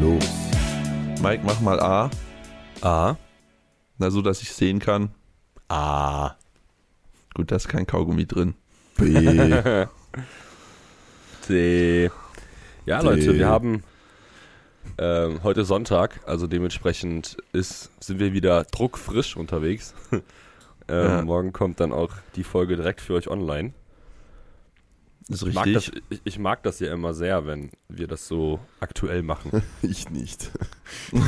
los. Mike, mach mal A. A. Na, so dass ich sehen kann. A. Gut, da ist kein Kaugummi drin. B. C. Ja. Leute, wir haben ähm, heute Sonntag, also dementsprechend ist, sind wir wieder druckfrisch unterwegs. ähm, Ja. Morgen kommt dann auch die Folge direkt für euch online. Ist Ich mag, richtig. das, ich, ich mag das ja immer sehr, wenn wir das so aktuell machen. Ich nicht. du,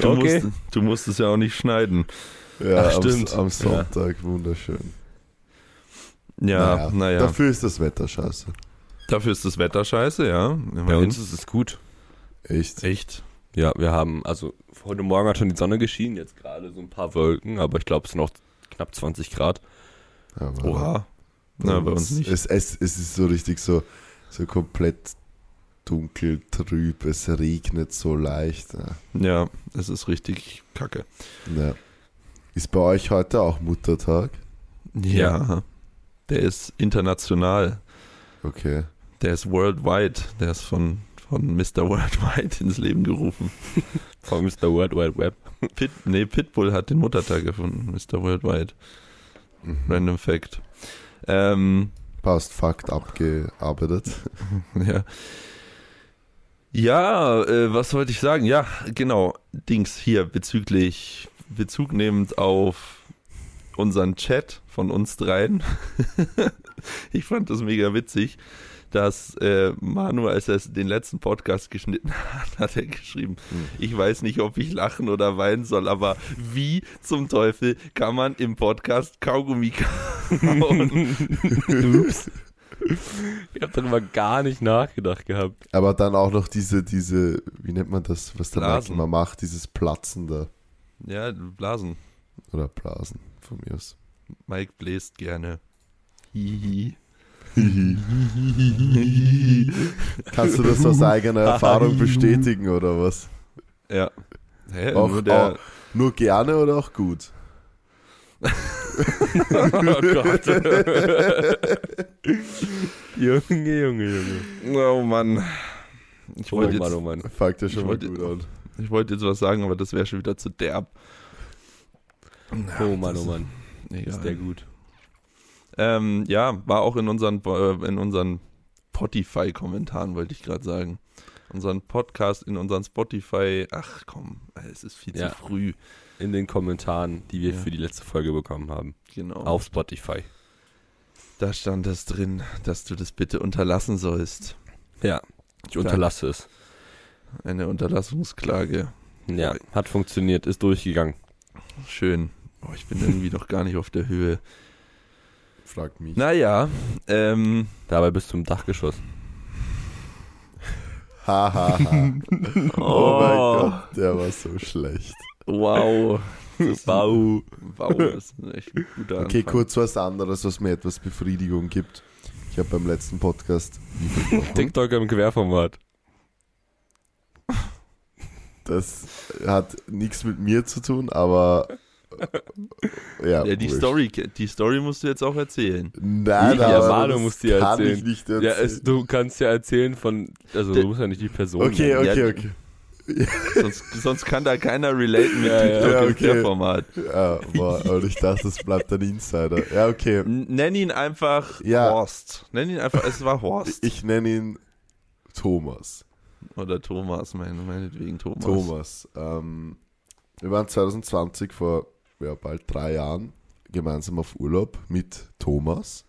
du, Okay. musst, du musst es ja auch nicht schneiden. Ja, Ach, am, stimmt. am Sonntag, wunderschön. Ja, naja. Dafür ist das Wetter scheiße. Dafür ist das Wetter scheiße, ja. Bei Immerhin. uns ist es gut. Echt? Echt. Ja, wir haben, also heute Morgen hat schon die Sonne geschienen, jetzt gerade so ein paar Wolken, aber ich glaube, es sind noch knapp 20 Grad. Aber Oha. Na, bei uns nicht. Es, es, es ist so richtig so, so komplett dunkel, trüb, es regnet so leicht. Ja. Ja, es ist richtig kacke. Ja. Ist bei euch heute auch Muttertag? Ja. Der ist international. Okay. Der ist worldwide. Der ist von, von Mr. Worldwide ins Leben gerufen. Von Mr. World Wide Web. Pit, nee, Pitbull hat den Muttertag erfunden. Mr. Worldwide. Mhm. Random Fact. Ähm, Passt, Fakt abgearbeitet. ja. Ja, äh, was wollte ich sagen? Ja, genau. Dings hier bezüglich, Bezug nehmend auf unseren Chat von uns dreien. ich fand das mega witzig, dass äh, Manu, als er den letzten Podcast geschnitten hat, hat er geschrieben, ich weiß nicht, ob ich lachen oder weinen soll, aber wie zum Teufel kann man im Podcast Kaugummi kauen? Ups. Ich habe darüber gar nicht nachgedacht gehabt. Aber dann auch noch diese, diese, wie nennt man das, was der Blasen. Michael mal macht, dieses Platzen da. ja, Blasen. Oder Blasen, von mir aus. Mike bläst gerne. Hihi. Kannst du das aus eigener Erfahrung bestätigen oder was? Ja. Hä? Auch- nur der, Nur gerne oder auch gut? oh Gott. Junge, Junge, Junge. oh Mann. Ich Oh wollte Mann, jetzt, oh Mann. Fängt ja schon Ich mal wollte- gut an. ich wollte jetzt was sagen, aber das wäre schon wieder zu derb. Oh Mann, oh Mann. Egal. Ist der gut. Ähm, ja, war auch in unseren, äh, in unseren Spotify-Kommentaren, wollte ich gerade sagen. Unseren Podcast in unseren Spotify. Ach komm, es ist viel Ja. zu früh. In den Kommentaren, die wir Ja. für die letzte Folge bekommen haben. Genau. Auf Spotify. Da stand es drin, dass du das bitte unterlassen sollst. Ja. Ich unterlasse es. Eine Unterlassungsklage. Ja, hat funktioniert, ist durchgegangen. Schön. Oh, ich bin irgendwie noch gar nicht auf der Höhe. Frag mich. Naja, ähm, Dabei bist du im Dachgeschoss. Ha, ha, ha. Oh mein Gott, der war so schlecht. wow. Das Wow. Wow, das ist echt ein guter Okay, Anfang. kurz was anderes, was mir etwas Befriedigung gibt. Ich habe beim letzten Podcast, TikTok im Querformat. das hat nichts mit mir zu tun, aber ja, Ja, die wurscht. Story, die Story musst du jetzt auch erzählen. Nein, Die aber Ermahnung musst du ja kann erzählen. ich nicht Ja, erzählen. es, du kannst ja erzählen von, also du musst ja nicht die Person okay, nennen. okay, Ja, okay. Sonst, sonst kann da keiner relaten mit Ja, ja. TikTok Ja, im okay. Querformat. Ja, boah, und ich dachte, es bleibt ein Insider. Ja, okay. Nenn ihn einfach Ja. Horst. Nenn ihn einfach, es war Horst. Ich nenne ihn Thomas. Oder Thomas, meine, meinetwegen Thomas. Thomas. Ähm, wir waren 2020 vor ja, bald drei Jahren gemeinsam auf Urlaub mit Thomas.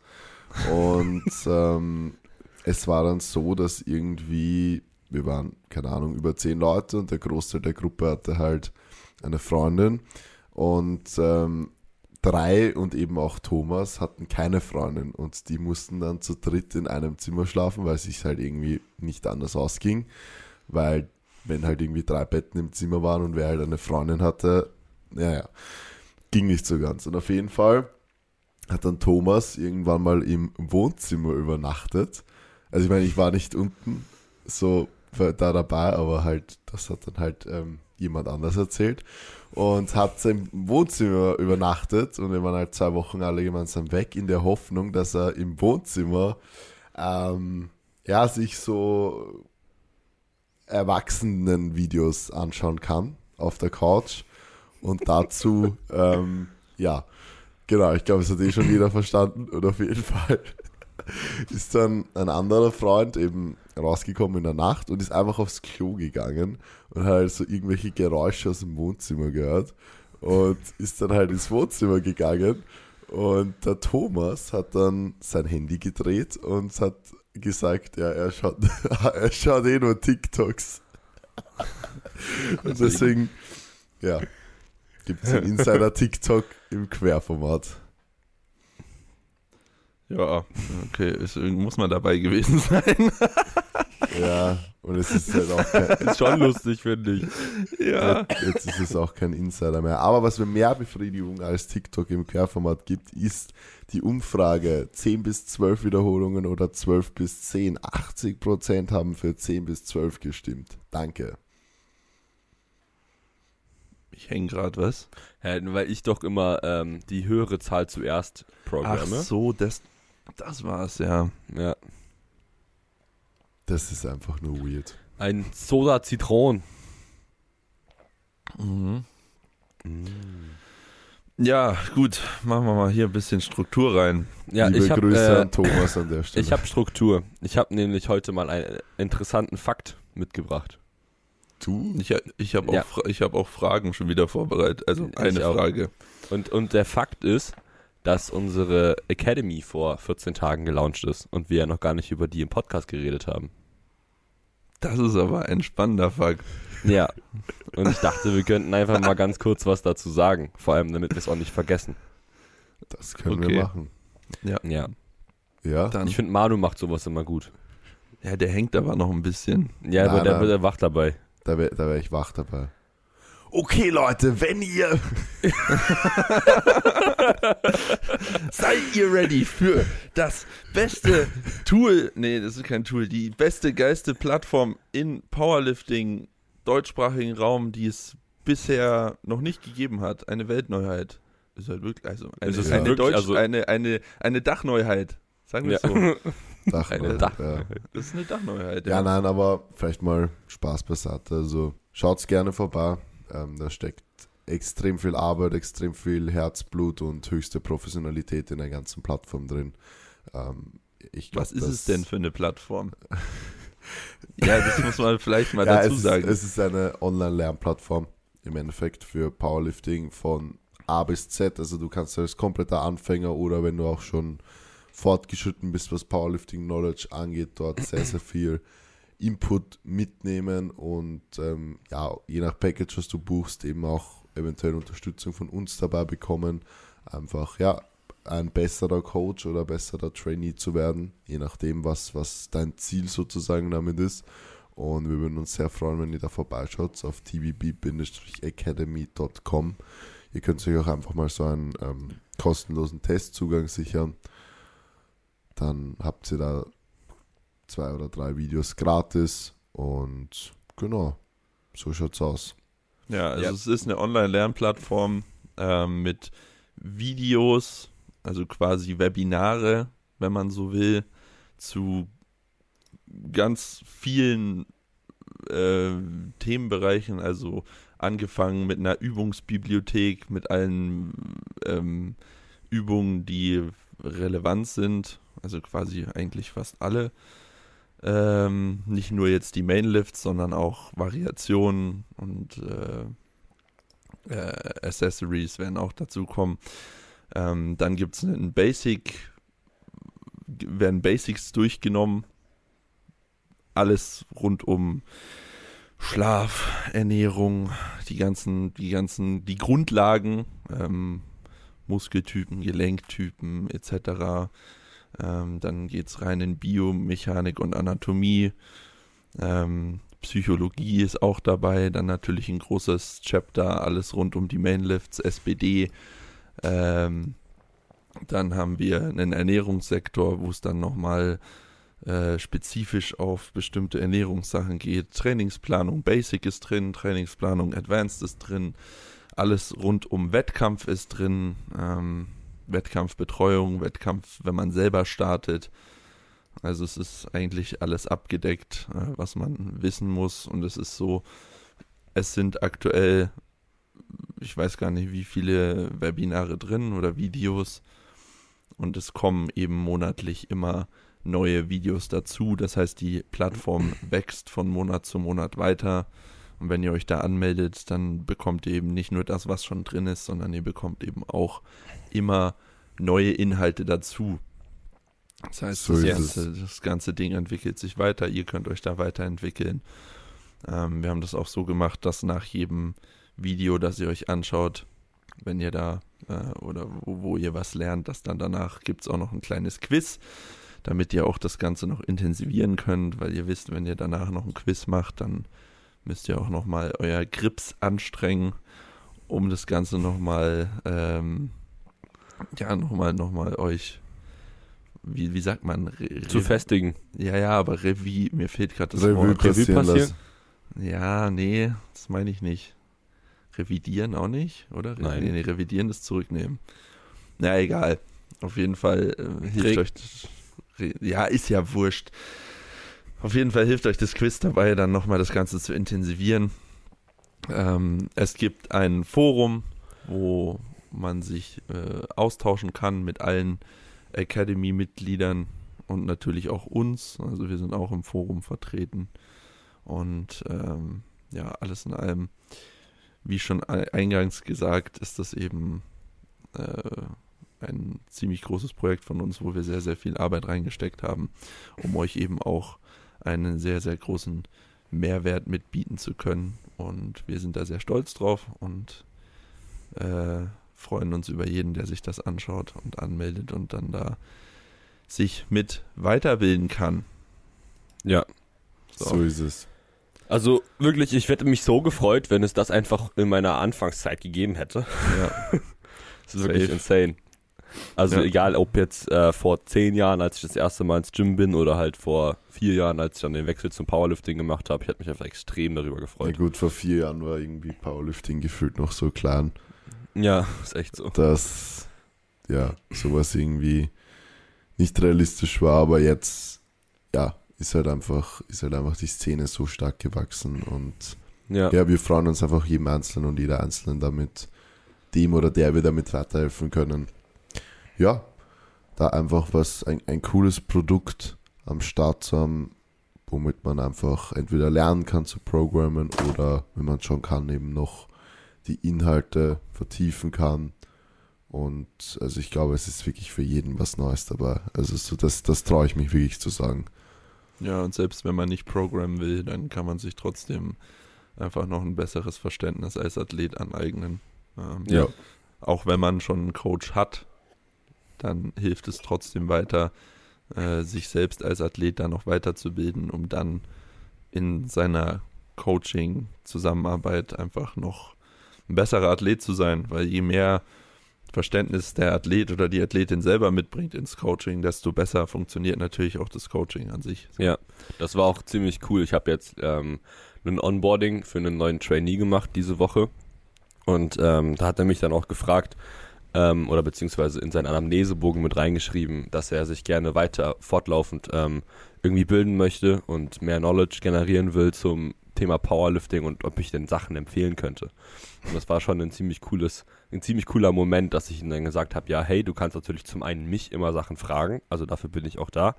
Und ähm, es war dann so, dass irgendwie, wir waren, keine Ahnung, über zehn Leute und der Großteil der Gruppe hatte halt eine Freundin. Und ähm, drei und eben auch Thomas hatten keine Freundin und die mussten dann zu dritt in einem Zimmer schlafen, weil es sich halt irgendwie nicht anders ausging. Weil wenn halt irgendwie drei Betten im Zimmer waren und wer halt eine Freundin hatte, naja, ging nicht so ganz. Und auf jeden Fall hat dann Thomas irgendwann mal im Wohnzimmer übernachtet. Also ich meine, ich war nicht unten so da dabei, aber halt, das hat dann halt ähm, jemand anders erzählt und hat im Wohnzimmer übernachtet und wir waren halt zwei Wochen alle gemeinsam weg in der Hoffnung, dass er im Wohnzimmer ähm, ja sich so Erwachsenen-Videos anschauen kann auf der Couch. Und dazu, ähm, ja, genau, ich glaube, es hat eh schon jeder verstanden. Und auf jeden Fall ist dann ein anderer Freund eben rausgekommen in der Nacht und ist einfach aufs Klo gegangen und hat halt so irgendwelche Geräusche aus dem Wohnzimmer gehört und ist dann halt ins Wohnzimmer gegangen und der Thomas hat dann sein Handy gedreht und hat gesagt, ja, er schaut, er schaut eh nur TikToks. Und deswegen, ja, gibt es einen Insider-TikTok im Querformat. Ja, okay, ist, muss man dabei gewesen sein. Ja, und es ist halt auch kein, Ist schon lustig, finde ich. ja. jetzt ist es auch kein Insider mehr. Aber was mir mehr Befriedigung als TikTok im Querformat gibt, ist die Umfrage 10 bis 12 Wiederholungen oder 12 bis 10. 80% haben für 10 bis 12 gestimmt. Danke. Ich hänge gerade was. Ja, weil ich doch immer ähm, die höhere Zahl zuerst Ach programme. so, das, das war's, ja. Ja. Das ist einfach nur weird. Ein Soda Zitron. Mhm. Ja, gut, machen wir mal hier ein bisschen Struktur rein. Ja, Liebe ich habe Grüße äh, an Thomas an der Stelle. ich hab Struktur. Ich habe nämlich heute mal einen interessanten Fakt mitgebracht. Du? Ich, ich habe auch, Ja. Ich hab auch Fragen schon wieder vorbereitet. Also eine. Frage. Und, und der Fakt ist, dass unsere Academy vor 14 Tagen gelauncht ist und wir ja noch gar nicht über die im Podcast geredet haben. Das ist aber ein spannender Fakt. Ja. Und ich dachte, wir könnten einfach mal ganz kurz was dazu sagen. Vor allem, damit wir es auch nicht vergessen. Das können Okay. wir machen. Ja. Ja? Dann, Ich finde, Manu macht sowas immer gut. ja, der hängt aber noch ein bisschen. Ja, aber der nein. wird er wach dabei. Da wäre da wär ich wach dabei. Okay, Leute, wenn ihr. Seid ihr ready für das beste Tool? Nee, das ist kein Tool. Die beste, geilste Plattform in Powerlifting, deutschsprachigen Raum, die es bisher noch nicht gegeben hat. Eine Weltneuheit. Ist halt wirklich, also eine, Es ist eine, wirklich, Deutsch, also- eine, eine, eine Dachneuheit. Sagen wir Ja. so. Dach, Eine ja. Dach- Das ist eine Dachneuheit. Ja, nein, aber vielleicht mal Spaß beiseite. Also schaut's gerne vorbei. Ähm, da steckt extrem viel Arbeit, extrem viel Herzblut und höchste Professionalität in der ganzen Plattform drin. Ähm, glaub, Was ist es denn für eine Plattform? ja, das muss man vielleicht mal ja, dazu es sagen. Ist, es ist eine Online-Lernplattform im Endeffekt für Powerlifting von A bis Z. Also du kannst als kompletter Anfänger oder wenn du auch schon fortgeschritten bist, was Powerlifting-Knowledge angeht, dort sehr, sehr viel Input mitnehmen und ähm, ja, je nach Package, was du buchst, eben auch eventuell Unterstützung von uns dabei bekommen. Einfach, ja, ein besserer Coach oder besserer Trainee zu werden, je nachdem, was, was dein Ziel sozusagen damit ist. Und wir würden uns sehr freuen, wenn ihr da vorbeischaut auf tvb-academy.com. Ihr könnt euch auch einfach mal so einen ähm, kostenlosen Testzugang sichern. Dann habt ihr da zwei oder drei Videos gratis und genau, so schaut's aus. Ja, also Ja. es ist eine Online-Lernplattform ähm, mit Videos, also quasi Webinare, wenn man so will, zu ganz vielen äh, Themenbereichen, also angefangen mit einer Übungsbibliothek, mit allen ähm, Übungen, die relevant sind, also quasi eigentlich fast alle. Ähm, nicht nur jetzt die Mainlifts, sondern auch Variationen und äh, äh, Accessories werden auch dazu kommen. Ähm, dann gibt es einen Basic, werden Basics durchgenommen. Alles rund um Schlaf, Ernährung, die ganzen, die ganzen, die Grundlagen, ähm, Muskeltypen, Gelenktypen etc. Ähm, dann geht es rein in Biomechanik und Anatomie. Ähm, Psychologie ist auch dabei. Dann natürlich ein großes Chapter, alles rund um die Mainlifts, SPD. Ähm, dann haben wir einen Ernährungssektor, wo es dann nochmal äh, spezifisch auf bestimmte Ernährungssachen geht. Trainingsplanung Basic ist drin, Trainingsplanung Advanced ist drin. Alles rund um Wettkampf ist drin. Ähm, Wettkampfbetreuung, Wettkampf, wenn man selber startet. Also es ist eigentlich alles abgedeckt, äh, was man wissen muss. Und es ist so, es sind aktuell, ich weiß gar nicht, wie viele Webinare drin oder Videos. Und es kommen eben monatlich immer neue Videos dazu. Das heißt, die Plattform wächst von Monat zu Monat weiter. Und wenn ihr euch da anmeldet, dann bekommt ihr eben nicht nur das, was schon drin ist, sondern ihr bekommt eben auch immer neue Inhalte dazu. Das heißt, So das, ganze, das ganze Ding entwickelt sich weiter. Ihr könnt euch da weiterentwickeln. Ähm, wir haben das auch so gemacht, dass nach jedem Video, das ihr euch anschaut, wenn ihr da äh, oder wo, wo ihr was lernt, dass dann danach gibt es auch noch ein kleines Quiz, damit ihr auch das Ganze noch intensivieren könnt, weil ihr wisst, wenn ihr danach noch ein Quiz macht, dann müsst ihr auch nochmal euer Grips anstrengen, um das Ganze nochmal, ähm, ja, nochmal, nochmal euch, wie, wie sagt man, Re Zu festigen. ja, ja, aber Revi, mir fehlt gerade das Revue Wort. passieren passieren? Ja, nee, das meine ich nicht. Revidieren auch nicht, oder? Re Nein. Nee, nee, revidieren ist zurücknehmen. Na, egal. Auf jeden Fall äh, hilft Krieg- euch. ja, ist ja wurscht. Auf jeden Fall hilft euch das Quiz dabei, dann nochmal das Ganze zu intensivieren. Ähm, es gibt ein Forum, wo man sich äh, austauschen kann mit allen Academy-Mitgliedern und natürlich auch uns. Also wir sind auch im Forum vertreten. Und ähm, ja, alles in allem, wie schon ei- eingangs gesagt, ist das eben äh, ein ziemlich großes Projekt von uns, wo wir sehr, sehr viel Arbeit reingesteckt haben, um euch eben auch einen sehr, sehr großen Mehrwert mitbieten zu können. Und wir sind da sehr stolz drauf und äh, freuen uns über jeden, der sich das anschaut und anmeldet und dann da sich mit weiterbilden kann. Ja. So ist es. Also wirklich, ich hätte mich so gefreut, wenn es das einfach in meiner Anfangszeit gegeben hätte. Ja, Das ist wirklich Safe. insane. Also Ja. egal, ob jetzt äh, vor zehn Jahren, als ich das erste Mal ins Gym bin, oder halt vor vier Jahren, als ich dann den Wechsel zum Powerlifting gemacht habe, ich hätte mich einfach extrem darüber Ja gefreut. gut, vor vier Jahren war irgendwie Powerlifting gefühlt noch so klein, Ja, ist echt so. dass ja sowas irgendwie nicht realistisch war, aber jetzt ja ist halt einfach ist halt einfach die Szene so stark gewachsen und Ja, ja, wir freuen uns einfach jedem Einzelnen und jeder Einzelnen damit, dem oder der wir damit weiterhelfen können. Ja, da einfach was, ein, ein cooles Produkt am Start zu haben, womit man einfach entweder lernen kann zu programmen oder, wenn man schon kann, eben noch die Inhalte vertiefen kann. Und also ich glaube, es ist wirklich für jeden was Neues dabei. Also so das, das traue ich mich wirklich zu sagen. Ja, und selbst wenn man nicht programmen will, dann kann man sich trotzdem einfach noch ein besseres Verständnis als Athlet aneignen. Ähm, Ja. Auch wenn man schon einen Coach hat, dann hilft es trotzdem weiter, äh, sich selbst als Athlet dann noch weiterzubilden, um dann in seiner Coaching-Zusammenarbeit einfach noch ein besserer Athlet zu sein, weil je mehr Verständnis der Athlet oder die Athletin selber mitbringt ins Coaching, desto besser funktioniert natürlich auch das Coaching an sich. Ja, das war auch ziemlich cool. Ich habe jetzt ähm, ein Onboarding für einen neuen Trainee gemacht diese Woche. Und ähm, da hat er mich dann auch gefragt, ähm, oder beziehungsweise in seinen Anamnesebogen mit reingeschrieben, dass er sich gerne weiter fortlaufend ähm, irgendwie bilden möchte und mehr Knowledge generieren will zum Thema Powerlifting und ob ich denn Sachen empfehlen könnte. Und das war schon ein ziemlich cooles, ein ziemlich cooler Moment, dass ich ihm dann gesagt habe, ja, hey, du kannst natürlich zum einen mich immer Sachen fragen, also dafür bin ich auch da,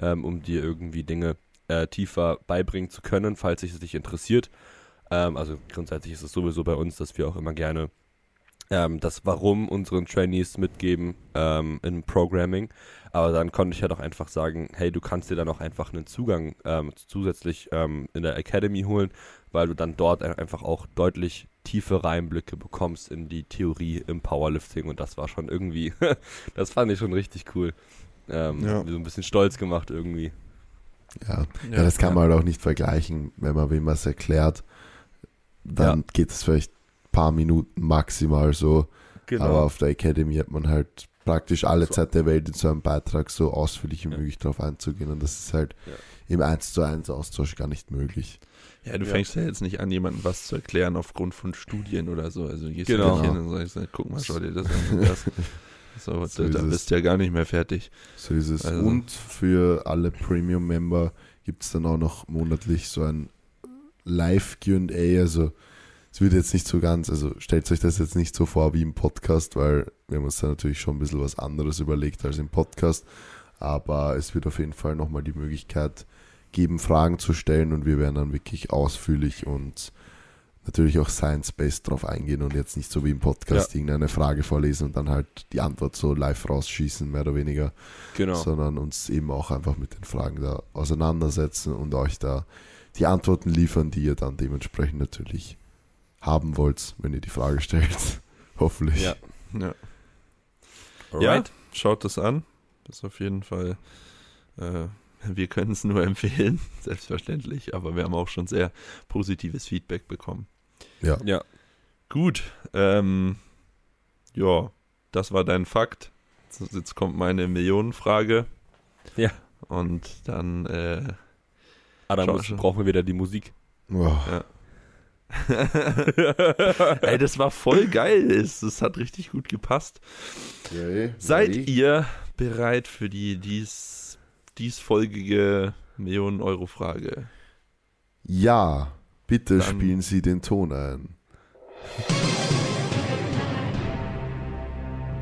ähm, um dir irgendwie Dinge äh, tiefer beibringen zu können, falls es dich interessiert. Ähm, also grundsätzlich ist es sowieso bei uns, dass wir auch immer gerne ähm, das Warum unseren Trainees mitgeben ähm, im Programming. Aber dann konnte ich halt auch einfach sagen, hey, du kannst dir dann auch einfach einen Zugang ähm, zusätzlich ähm, in der Academy holen, weil du dann dort ein- einfach auch deutlich tiefere Einblicke bekommst in die Theorie im Powerlifting und das war schon irgendwie, das fand ich schon richtig cool. Ähm, Ja. So ein bisschen stolz gemacht irgendwie. Ja, ja, das kann man halt auch nicht vergleichen, wenn man wem was erklärt. Dann geht es vielleicht ein paar Minuten maximal so. Genau. Aber auf der Academy hat man halt praktisch alle So. Zeit der Welt in so einem Beitrag so ausführlich wie Ja. möglich drauf einzugehen. Und das ist halt Ja. im 1 zu 1 Austausch gar nicht möglich. Ja, du Ja. fängst ja jetzt nicht an, jemandem was zu erklären aufgrund von Studien oder so. Also du gehst Genau. nicht hin und sagst, guck mal, schau dir das an. Das. So, So da, bist du ja gar nicht mehr fertig. So ist es. Also- Und für alle Premium-Member gibt es dann auch noch monatlich so ein Live-QA. Also es wird jetzt nicht so ganz, also stellt euch das jetzt nicht so vor wie im Podcast, weil wir haben uns da natürlich schon ein bisschen was anderes überlegt als im Podcast. Aber es wird auf jeden Fall nochmal die Möglichkeit geben, Fragen zu stellen und wir werden dann wirklich ausführlich und natürlich auch science-based drauf eingehen und jetzt nicht so wie im Podcast irgendeine Frage vorlesen und dann halt die Antwort so live rausschießen, mehr oder weniger Genau. sondern uns eben auch einfach mit den Fragen da auseinandersetzen und euch da die Antworten liefern, die ihr dann dementsprechend natürlich haben wollt, wenn ihr die Frage stellt. Hoffentlich. Ja. Ja. Alright. Ja, schaut das an. Das ist auf jeden Fall. Äh, wir können es nur empfehlen, selbstverständlich, aber wir haben auch schon sehr positives Feedback bekommen. Ja. Ja. Gut, ähm, ja, das war dein Fakt. Jetzt- Jetzt kommt meine Millionenfrage. Ja. Und dann, äh, Ah, schon. brauchen wir wieder die Musik. Oh, ey, das war voll geil. Es, es hat richtig gut gepasst. okay. Seid Ready? ihr bereit für die dies, diesfolgige Millionen-Euro-Frage? Ja, bitte Dann- spielen Sie den Ton ein.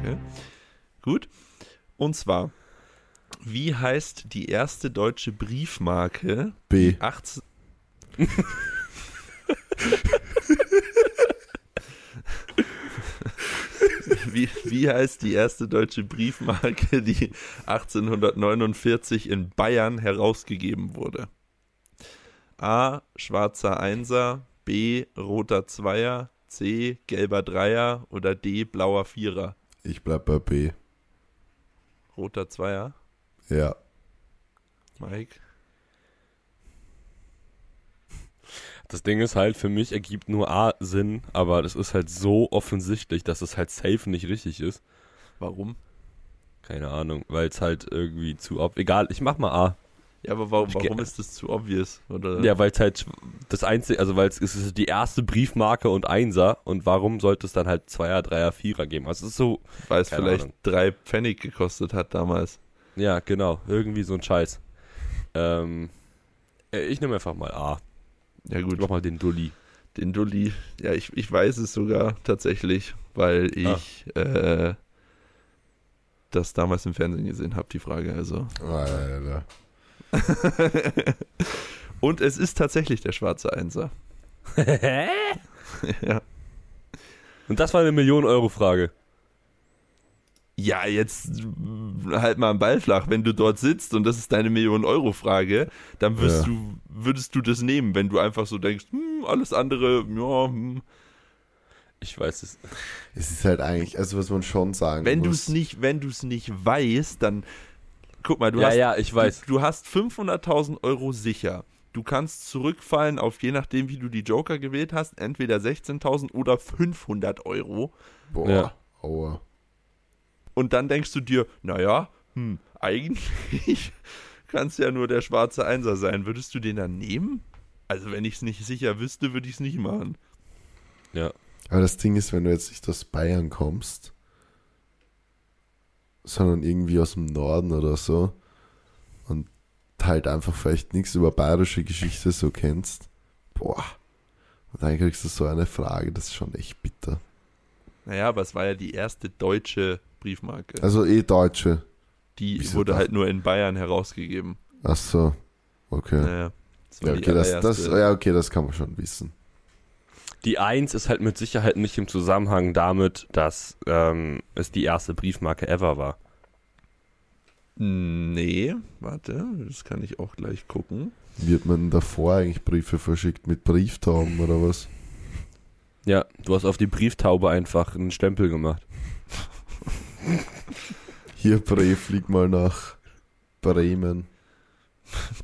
Okay. Gut. Und zwar, wie heißt die erste deutsche Briefmarke, B. 18... wie, wie heißt die erste deutsche Briefmarke, die 1849 in Bayern herausgegeben wurde? A. Schwarzer Einser, B. Roter Zweier, C. Gelber Dreier oder D. Blauer Vierer? Ich bleib bei B. Roter Zweier, Ja. Mike. Das Ding ist halt, für mich ergibt nur A Sinn, aber das ist halt so offensichtlich, dass es halt safe nicht richtig ist. Warum? Keine Ahnung, weil es halt irgendwie zu ob. Egal, ich mach mal A. Ja, aber warum, warum ist das zu obvious? Oder? Ja, weil es halt das einzige, also weil es ist die erste Briefmarke und Einser und warum sollte es dann halt Zweier, Dreier, Vierer geben? Also es ist so, weil es vielleicht Ahnung. drei Pfennig gekostet hat damals. ja, genau, irgendwie so ein Scheiß. Ähm, äh, ich nehme einfach mal A. Ja gut, Mach mal den Dulli. den Dulli. Ja, ich, ich weiß es sogar tatsächlich, weil ich äh, das damals im Fernsehen gesehen habe, die Frage. Also. Alter. Und es ist tatsächlich der schwarze Einser. ja. Und das war eine Million-Euro-Frage. Ja, jetzt mm, halt mal einen Ball flach. Wenn du dort sitzt und das ist deine Million-Euro-Frage, dann wirst Ja. du, würdest du das nehmen, wenn du einfach so denkst, hm, alles andere, ja, hm. Ich weiß es. Es ist halt eigentlich, also was man schon sagen wenn du muss. es nicht, wenn du es nicht weißt, dann guck mal, du ja, hast, ja, ich weiß. Du, du hast 500.000 Euro sicher. Du kannst zurückfallen auf je nachdem, wie du die Joker gewählt hast, entweder 16.000 oder 500 Euro. Boah, Ja. aua. Und dann denkst du dir, naja, hm, eigentlich kann es ja nur der schwarze Einser sein. Würdest du den dann nehmen? Also wenn ich es nicht sicher wüsste, würde ich es nicht machen. Ja. Aber das Ding ist, wenn du jetzt nicht aus Bayern kommst, sondern irgendwie aus dem Norden oder so und halt einfach vielleicht nichts über bayerische Geschichte so kennst, boah. Und dann kriegst du so eine Frage, das ist schon echt bitter. Naja, aber es war ja die erste deutsche Briefmarke. Also eh Deutsche. die wieso wurde das? halt nur in Bayern herausgegeben. Ach so. Okay. Naja, das Ja, okay, das, das, ja, okay, das kann man schon wissen. Die 1 ist halt mit Sicherheit nicht im Zusammenhang damit, dass ähm, es die erste Briefmarke ever war. Nee, warte, das kann ich auch gleich gucken. Wird man davor eigentlich Briefe verschickt mit Brieftauben oder was? Ja, du hast auf die Brieftaube einfach einen Stempel gemacht. Hier, Brief, flieg mal nach Bremen.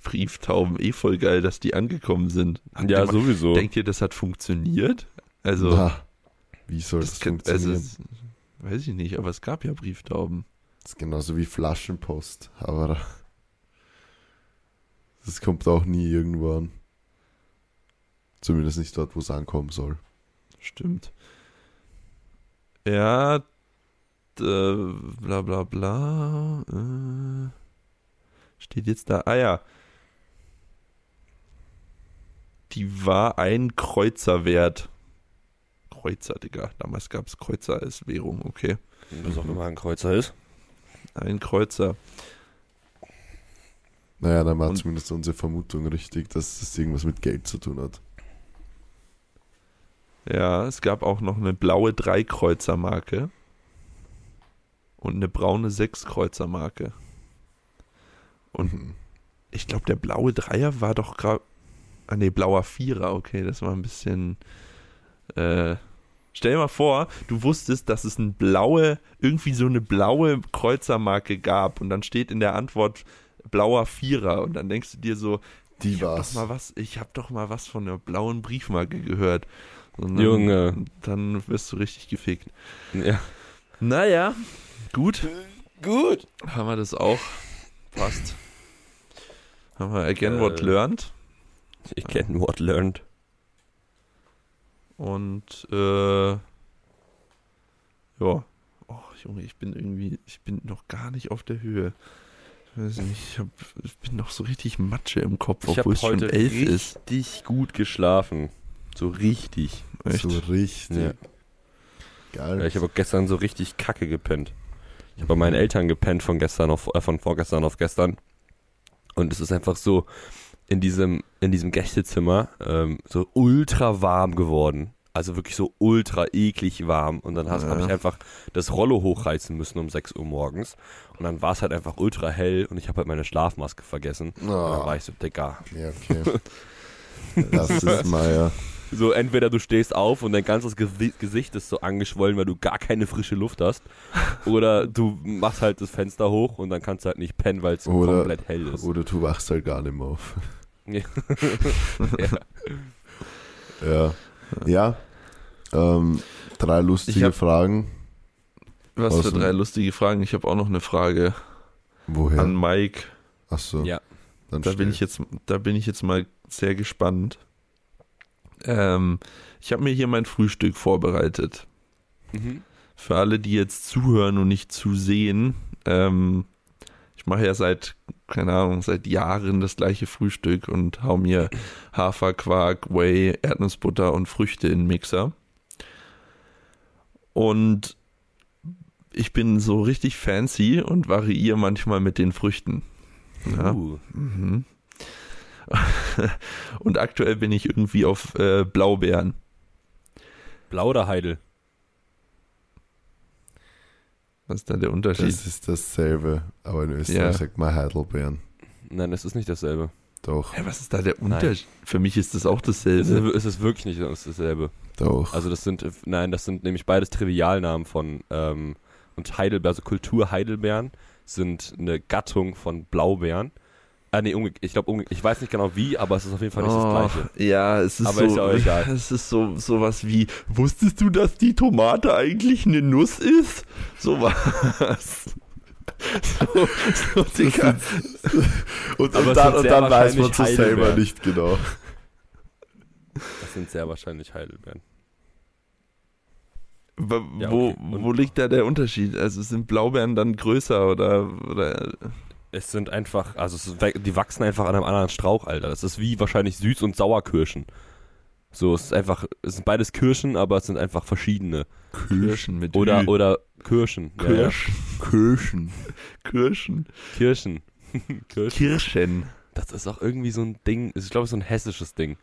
Brieftauben, eh voll geil, dass die angekommen sind. Ja, Denkt- sowieso. Denkt ihr, das hat funktioniert? Also, Na, wie soll das, das kann, also funktionieren? es, weiß ich nicht, aber es gab ja Brieftauben. Das ist genauso wie Flaschenpost, aber das kommt auch nie irgendwo an. Zumindest nicht dort, wo es ankommen soll. Stimmt. Ja, äh, bla bla bla. Äh, steht jetzt da. Ah ja. Die war ein Kreuzer wert. Kreuzer, Digga. Damals gab es Kreuzer als Währung, okay. Was auch immer ein Kreuzer ist. Ein Kreuzer. Naja, dann war Und- zumindest unsere Vermutung richtig, dass das irgendwas mit Geld zu tun hat. Ja, es gab auch noch eine blaue Dreikreuzer-Marke. Und eine braune Sechskreuzer-Marke. Und Mhm. ich glaube, der blaue Dreier war doch gerade. Ah, nee, blauer Vierer, okay, das war ein bisschen. Äh, stell dir mal vor, du wusstest, dass es eine blaue, irgendwie so eine blaue Kreuzermarke gab und dann steht in der Antwort blauer Vierer und dann denkst du dir so, Die ich hab war's. doch mal was, ich habe doch mal was von der blauen Briefmarke gehört. Und dann, Junge. Dann wirst du richtig gefickt. Ja. Naja, gut. Gut. Haben wir das auch. Passt. Haben wir again what Äh. learned. Ich kenne what learned. Und äh, ja. Oh, Junge, ich bin irgendwie, ich bin noch gar nicht auf der Höhe. Ich weiß nicht, ich, hab, ich bin noch so richtig Matsche im Kopf, Ich obwohl es schon elf ist. richtig gut geschlafen. So richtig. Echt? So richtig. Ja. Geil. Ja, ich habe gestern so richtig kacke gepennt. Ich habe bei meinen Eltern gepennt von gestern auf, äh, von vorgestern auf gestern. Und es ist einfach so in diesem, in diesem Gästezimmer ähm, so ultra warm geworden. Also wirklich so ultra eklig warm. Und dann Ja. habe ich einfach das Rollo hochreißen müssen um 6 Uhr morgens. Und dann war es halt einfach ultra hell und ich habe halt meine Schlafmaske vergessen. Und dann Ah, war ich so, Digga. ja, okay. Das ist mal ja. So, entweder du stehst auf und dein ganzes Gesicht ist so angeschwollen, weil du gar keine frische Luft hast. Oder du machst halt das Fenster hoch und dann kannst du halt nicht pennen, weil es komplett hell ist. Oder du wachst halt gar nicht mehr auf. Ja. Ja. Ja. Ähm, drei lustige hab- Fragen. Was für drei lustige Fragen. Ich habe auch noch eine Frage Woher? an Mike. Achso. Ja. Dann Da bin ich jetzt, da bin ich jetzt mal sehr gespannt. Ähm, ich habe mir hier mein Frühstück vorbereitet. Mhm. Für alle, die jetzt zuhören und nicht zusehen, ähm, ich mache ja seit, keine Ahnung, seit Jahren das gleiche Frühstück und hau mir Haferquark, Whey, Erdnussbutter und Früchte in den Mixer. Und ich bin so richtig fancy und variiere manchmal mit den Früchten. Ja. Uh. Mhm. Und aktuell bin ich irgendwie auf äh, Blaubeeren. Blau oder Heidel? Was ist da der Unterschied? Das ist dasselbe, aber in Österreich Ja. sagt man Heidelbeeren. Nein, das ist nicht dasselbe. Doch, Hä, was ist da der Unterschied? Für mich ist das auch Es dasselbe. ist, es ist wirklich nicht dasselbe. doch. Also das sind, nein, das sind nämlich beides Trivialnamen von, ähm, und Heidelbeeren, also Kultur-Heidelbeeren sind eine Gattung von Blaubeeren. Ah, nee, ich glaube, ich weiß nicht genau wie, aber es ist auf jeden Fall nicht das Gleiche. Oh, ja, es ist Aber so, ist ja auch egal. es ist so sowas wie, wusstest du, dass die Tomate eigentlich eine Nuss ist? So was. so, so Digga. und, und dann, und dann weiß man es selber nicht genau. Das sind sehr wahrscheinlich Heidelbeeren. Wo, Ja, okay. Wo liegt da der Unterschied? Also sind Blaubeeren dann größer oder, oder Es sind einfach, also ist, die wachsen einfach an einem anderen Strauch, Alter. Das ist wie wahrscheinlich Süß- und Sauerkirschen. So, es ist einfach, es sind beides Kirschen, aber es sind einfach verschiedene. Kirschen mit Oder, Ü. oder Kirschen. Ja, ja. Kirschen. Kirschen. Kirschen. Kirschen. Kirschen. Kirschen. Das ist auch irgendwie so ein Ding, ich glaube, so ein hessisches Ding.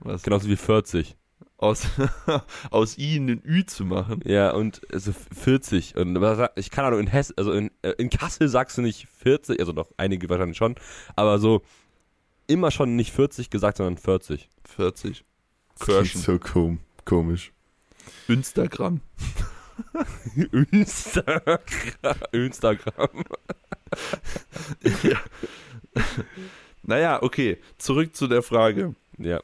Was? Genauso wie 40. Aus, aus I einen Ü zu machen. Ja, und also 40. Und was ich kann Ahnung, in Hess, also in, äh, in Kassel sagst du nicht 40, also doch einige wahrscheinlich schon, aber so immer schon nicht 40 gesagt, sondern 40. 40. Das klingt Kirschen. so kom komisch. Instagram. Instagram. Instagram. ja. Naja, okay. Zurück zu der Frage. Ja.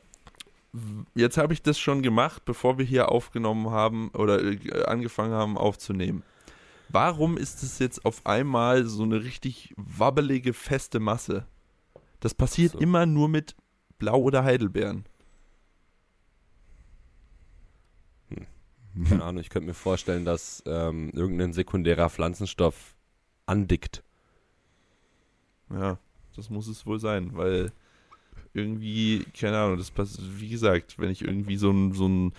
Jetzt habe ich das schon gemacht, bevor wir hier aufgenommen haben oder äh, angefangen haben aufzunehmen. Warum ist es jetzt auf einmal so eine richtig wabbelige, feste Masse? Das passiert So. immer nur mit Blau- oder Heidelbeeren. keine Ahnung, ich könnte mir vorstellen, dass ähm, irgendein sekundärer Pflanzenstoff andickt. Ja, das muss es wohl sein, weil irgendwie, keine Ahnung, das passiert, wie gesagt, wenn ich irgendwie so einen so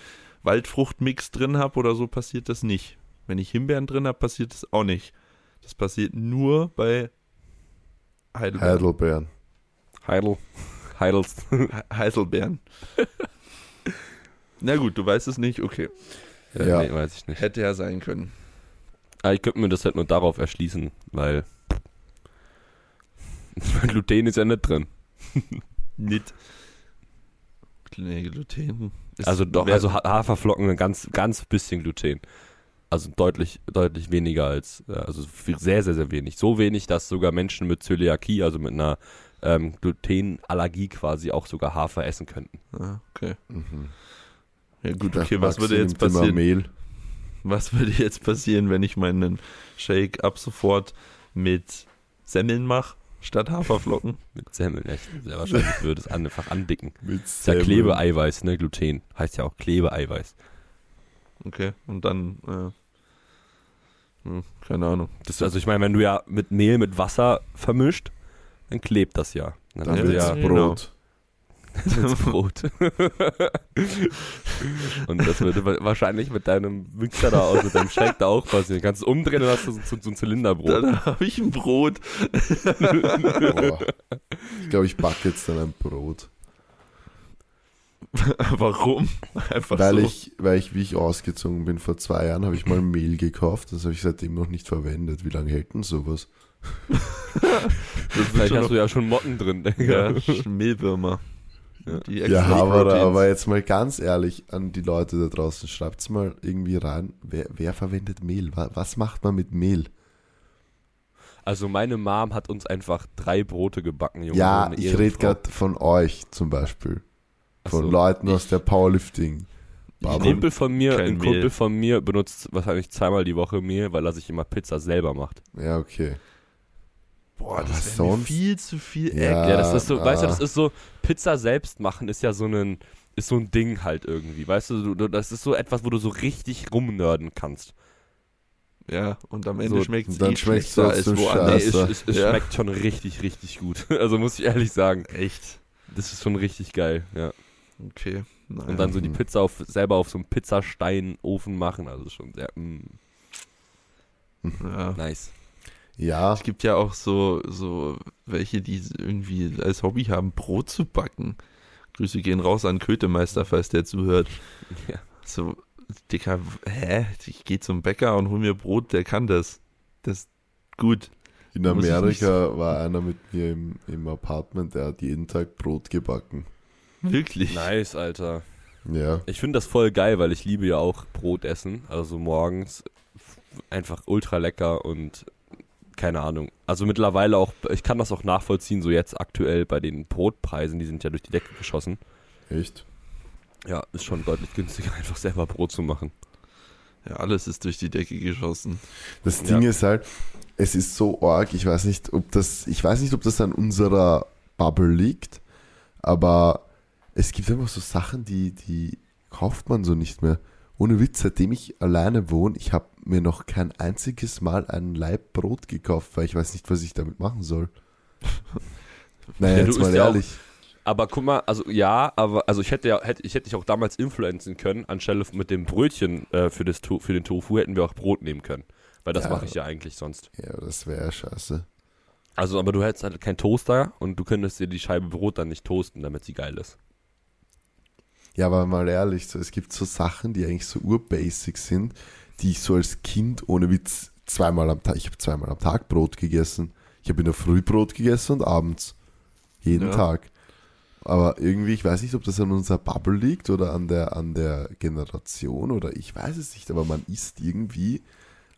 Waldfruchtmix drin habe oder so, passiert das nicht. Wenn ich Himbeeren drin habe, passiert das auch nicht. Das passiert nur bei Heidelbeeren. Heidelbeeren. Heidel. Heidels. He- Heidelbeeren. Na gut, du weißt es nicht, okay. ja, Ja. Nee, weiß ich nicht. Hätte ja sein können. Aber ich könnte mir das halt nur darauf erschließen, weil Gluten ist ja nicht drin. Nicht. Nee, Gluten. Ist- Also doch, also Ha- Haferflocken ein ganz, ganz bisschen Gluten. Also deutlich, deutlich weniger als, äh, also sehr, sehr, sehr wenig. So wenig, dass sogar Menschen mit Zöliakie, also mit einer ähm, Glutenallergie quasi auch sogar Hafer essen könnten. Ah, okay. Mhm. Ja gut, okay, was würde jetzt passieren? Mehl. Was würde jetzt passieren, wenn ich meinen Shake ab sofort mit Semmeln mache, statt Haferflocken? Mit Semmeln, echt. Sehr wahrscheinlich würde es einfach andicken. Mit Ist ja. Klebeeiweiß, ne? Gluten. Heißt ja auch Klebeeiweiß. Okay, und dann, äh, hm, keine Ahnung. Das, also ich meine, wenn du ja mit Mehl mit Wasser vermischt, dann klebt das ja. Dann, Dann wird ja genau. Brot. ins Brot. und das würde wa- wahrscheinlich mit deinem Mixer da aus, mit deinem Shake da auch passieren. Du kannst es umdrehen und hast du so, so, so ein Zylinderbrot. Dann habe ich ein Brot. Boah. Ich glaube, ich backe jetzt dann ein Brot. Warum? Einfach Weil so. ich, weil ich, wie ich ausgezogen bin vor zwei Jahren, habe ich mal Mehl gekauft. Das habe ich seitdem noch nicht verwendet. Wie lange hält denn sowas? Vielleicht hast du ja schon Motten drin. Digga. ja, Mehlwürmer. Ja. Die Ja, aber, aber jetzt mal ganz ehrlich an die Leute da draußen. Schreibt's mal irgendwie rein. Wer, wer verwendet Mehl? Wa- Was macht man mit Mehl? Also meine Mom hat uns einfach drei Brote gebacken, Junge. ja, ich rede gerade von euch zum Beispiel. Von so. Leuten aus der Powerlifting. Ein Kumpel von mir, ein Kumpel Mehl. von mir benutzt wahrscheinlich zweimal die Woche Mehl, weil er sich immer Pizza selber macht. Ja, okay. Boah, das wäre sonst? viel zu viel Ja. Eck. Ja, das ist so, ah. weißt du, das ist so, Pizza selbst machen ist ja so ein, ist so ein Ding halt irgendwie, weißt du, du, das ist so etwas, wo du so richtig rumnörden kannst. Ja, und am Ende So, schmeckt es dann eh schmeckt's schlechter als trotzdem Nee, woanders. es, Scheiße. es, es Ja. schmeckt schon richtig, richtig gut. Also muss ich ehrlich sagen, Echt? das ist schon richtig geil, ja. Okay. Naja. Und dann so die Mhm. Pizza auf, selber auf so einem Pizzasteinofen machen, also schon sehr, mm, ja. nice. Ja, Es gibt ja auch so, so welche, die irgendwie als Hobby haben, Brot zu backen. Grüße gehen raus an Kötemeister, falls der zuhört. Ja. So, Dicker, hä? Ich gehe zum Bäcker und hol mir Brot, der kann das. Das ist gut. in Amerika war einer mit mir im, im Apartment, der hat jeden Tag Brot gebacken. Wirklich. Nice, Alter. Ja. Ich finde das voll geil, weil ich liebe ja auch Brot essen. Also morgens einfach ultra lecker und keine Ahnung. Also mittlerweile auch, ich kann das auch nachvollziehen, so jetzt aktuell bei den Brotpreisen, die sind ja durch die Decke geschossen. Echt? Ja, ist schon deutlich günstiger, einfach selber Brot zu machen. Ja, alles ist durch die Decke geschossen. Das Ja. Ding ist halt, es ist so arg, ich weiß nicht, ob das, ich weiß nicht, ob das an unserer Bubble liegt, aber es gibt einfach so Sachen, die, die kauft man so nicht mehr. Ohne Witz, seitdem ich alleine wohne, ich habe mir noch kein einziges Mal ein Laib Brot gekauft, weil ich weiß nicht, was ich damit machen soll. Naja, Ja, du jetzt mal ja auch- ehrlich. Aber guck mal, also ja, aber also ich hätte ja, hätte, ich hätte dich auch damals influenzen können, anstelle mit dem Brötchen äh, für, das, für den Tofu hätten wir auch Brot nehmen können. Weil das Ja. mache ich ja eigentlich sonst. Ja, das wäre ja scheiße. Also, aber du hättest halt keinen Toaster und du könntest dir die Scheibe Brot dann nicht toasten, damit sie geil ist. Ja, aber mal ehrlich, so, es gibt so Sachen, die eigentlich so urbasic sind, die ich so als Kind ohne Witz zweimal am Tag, ich habe zweimal am Tag Brot gegessen. Ich habe in der Früh Brot gegessen und abends. Jeden Ja. Tag. Aber irgendwie, ich weiß nicht, ob das an unserer Bubble liegt oder an der, an der Generation oder ich weiß es nicht, aber man isst irgendwie,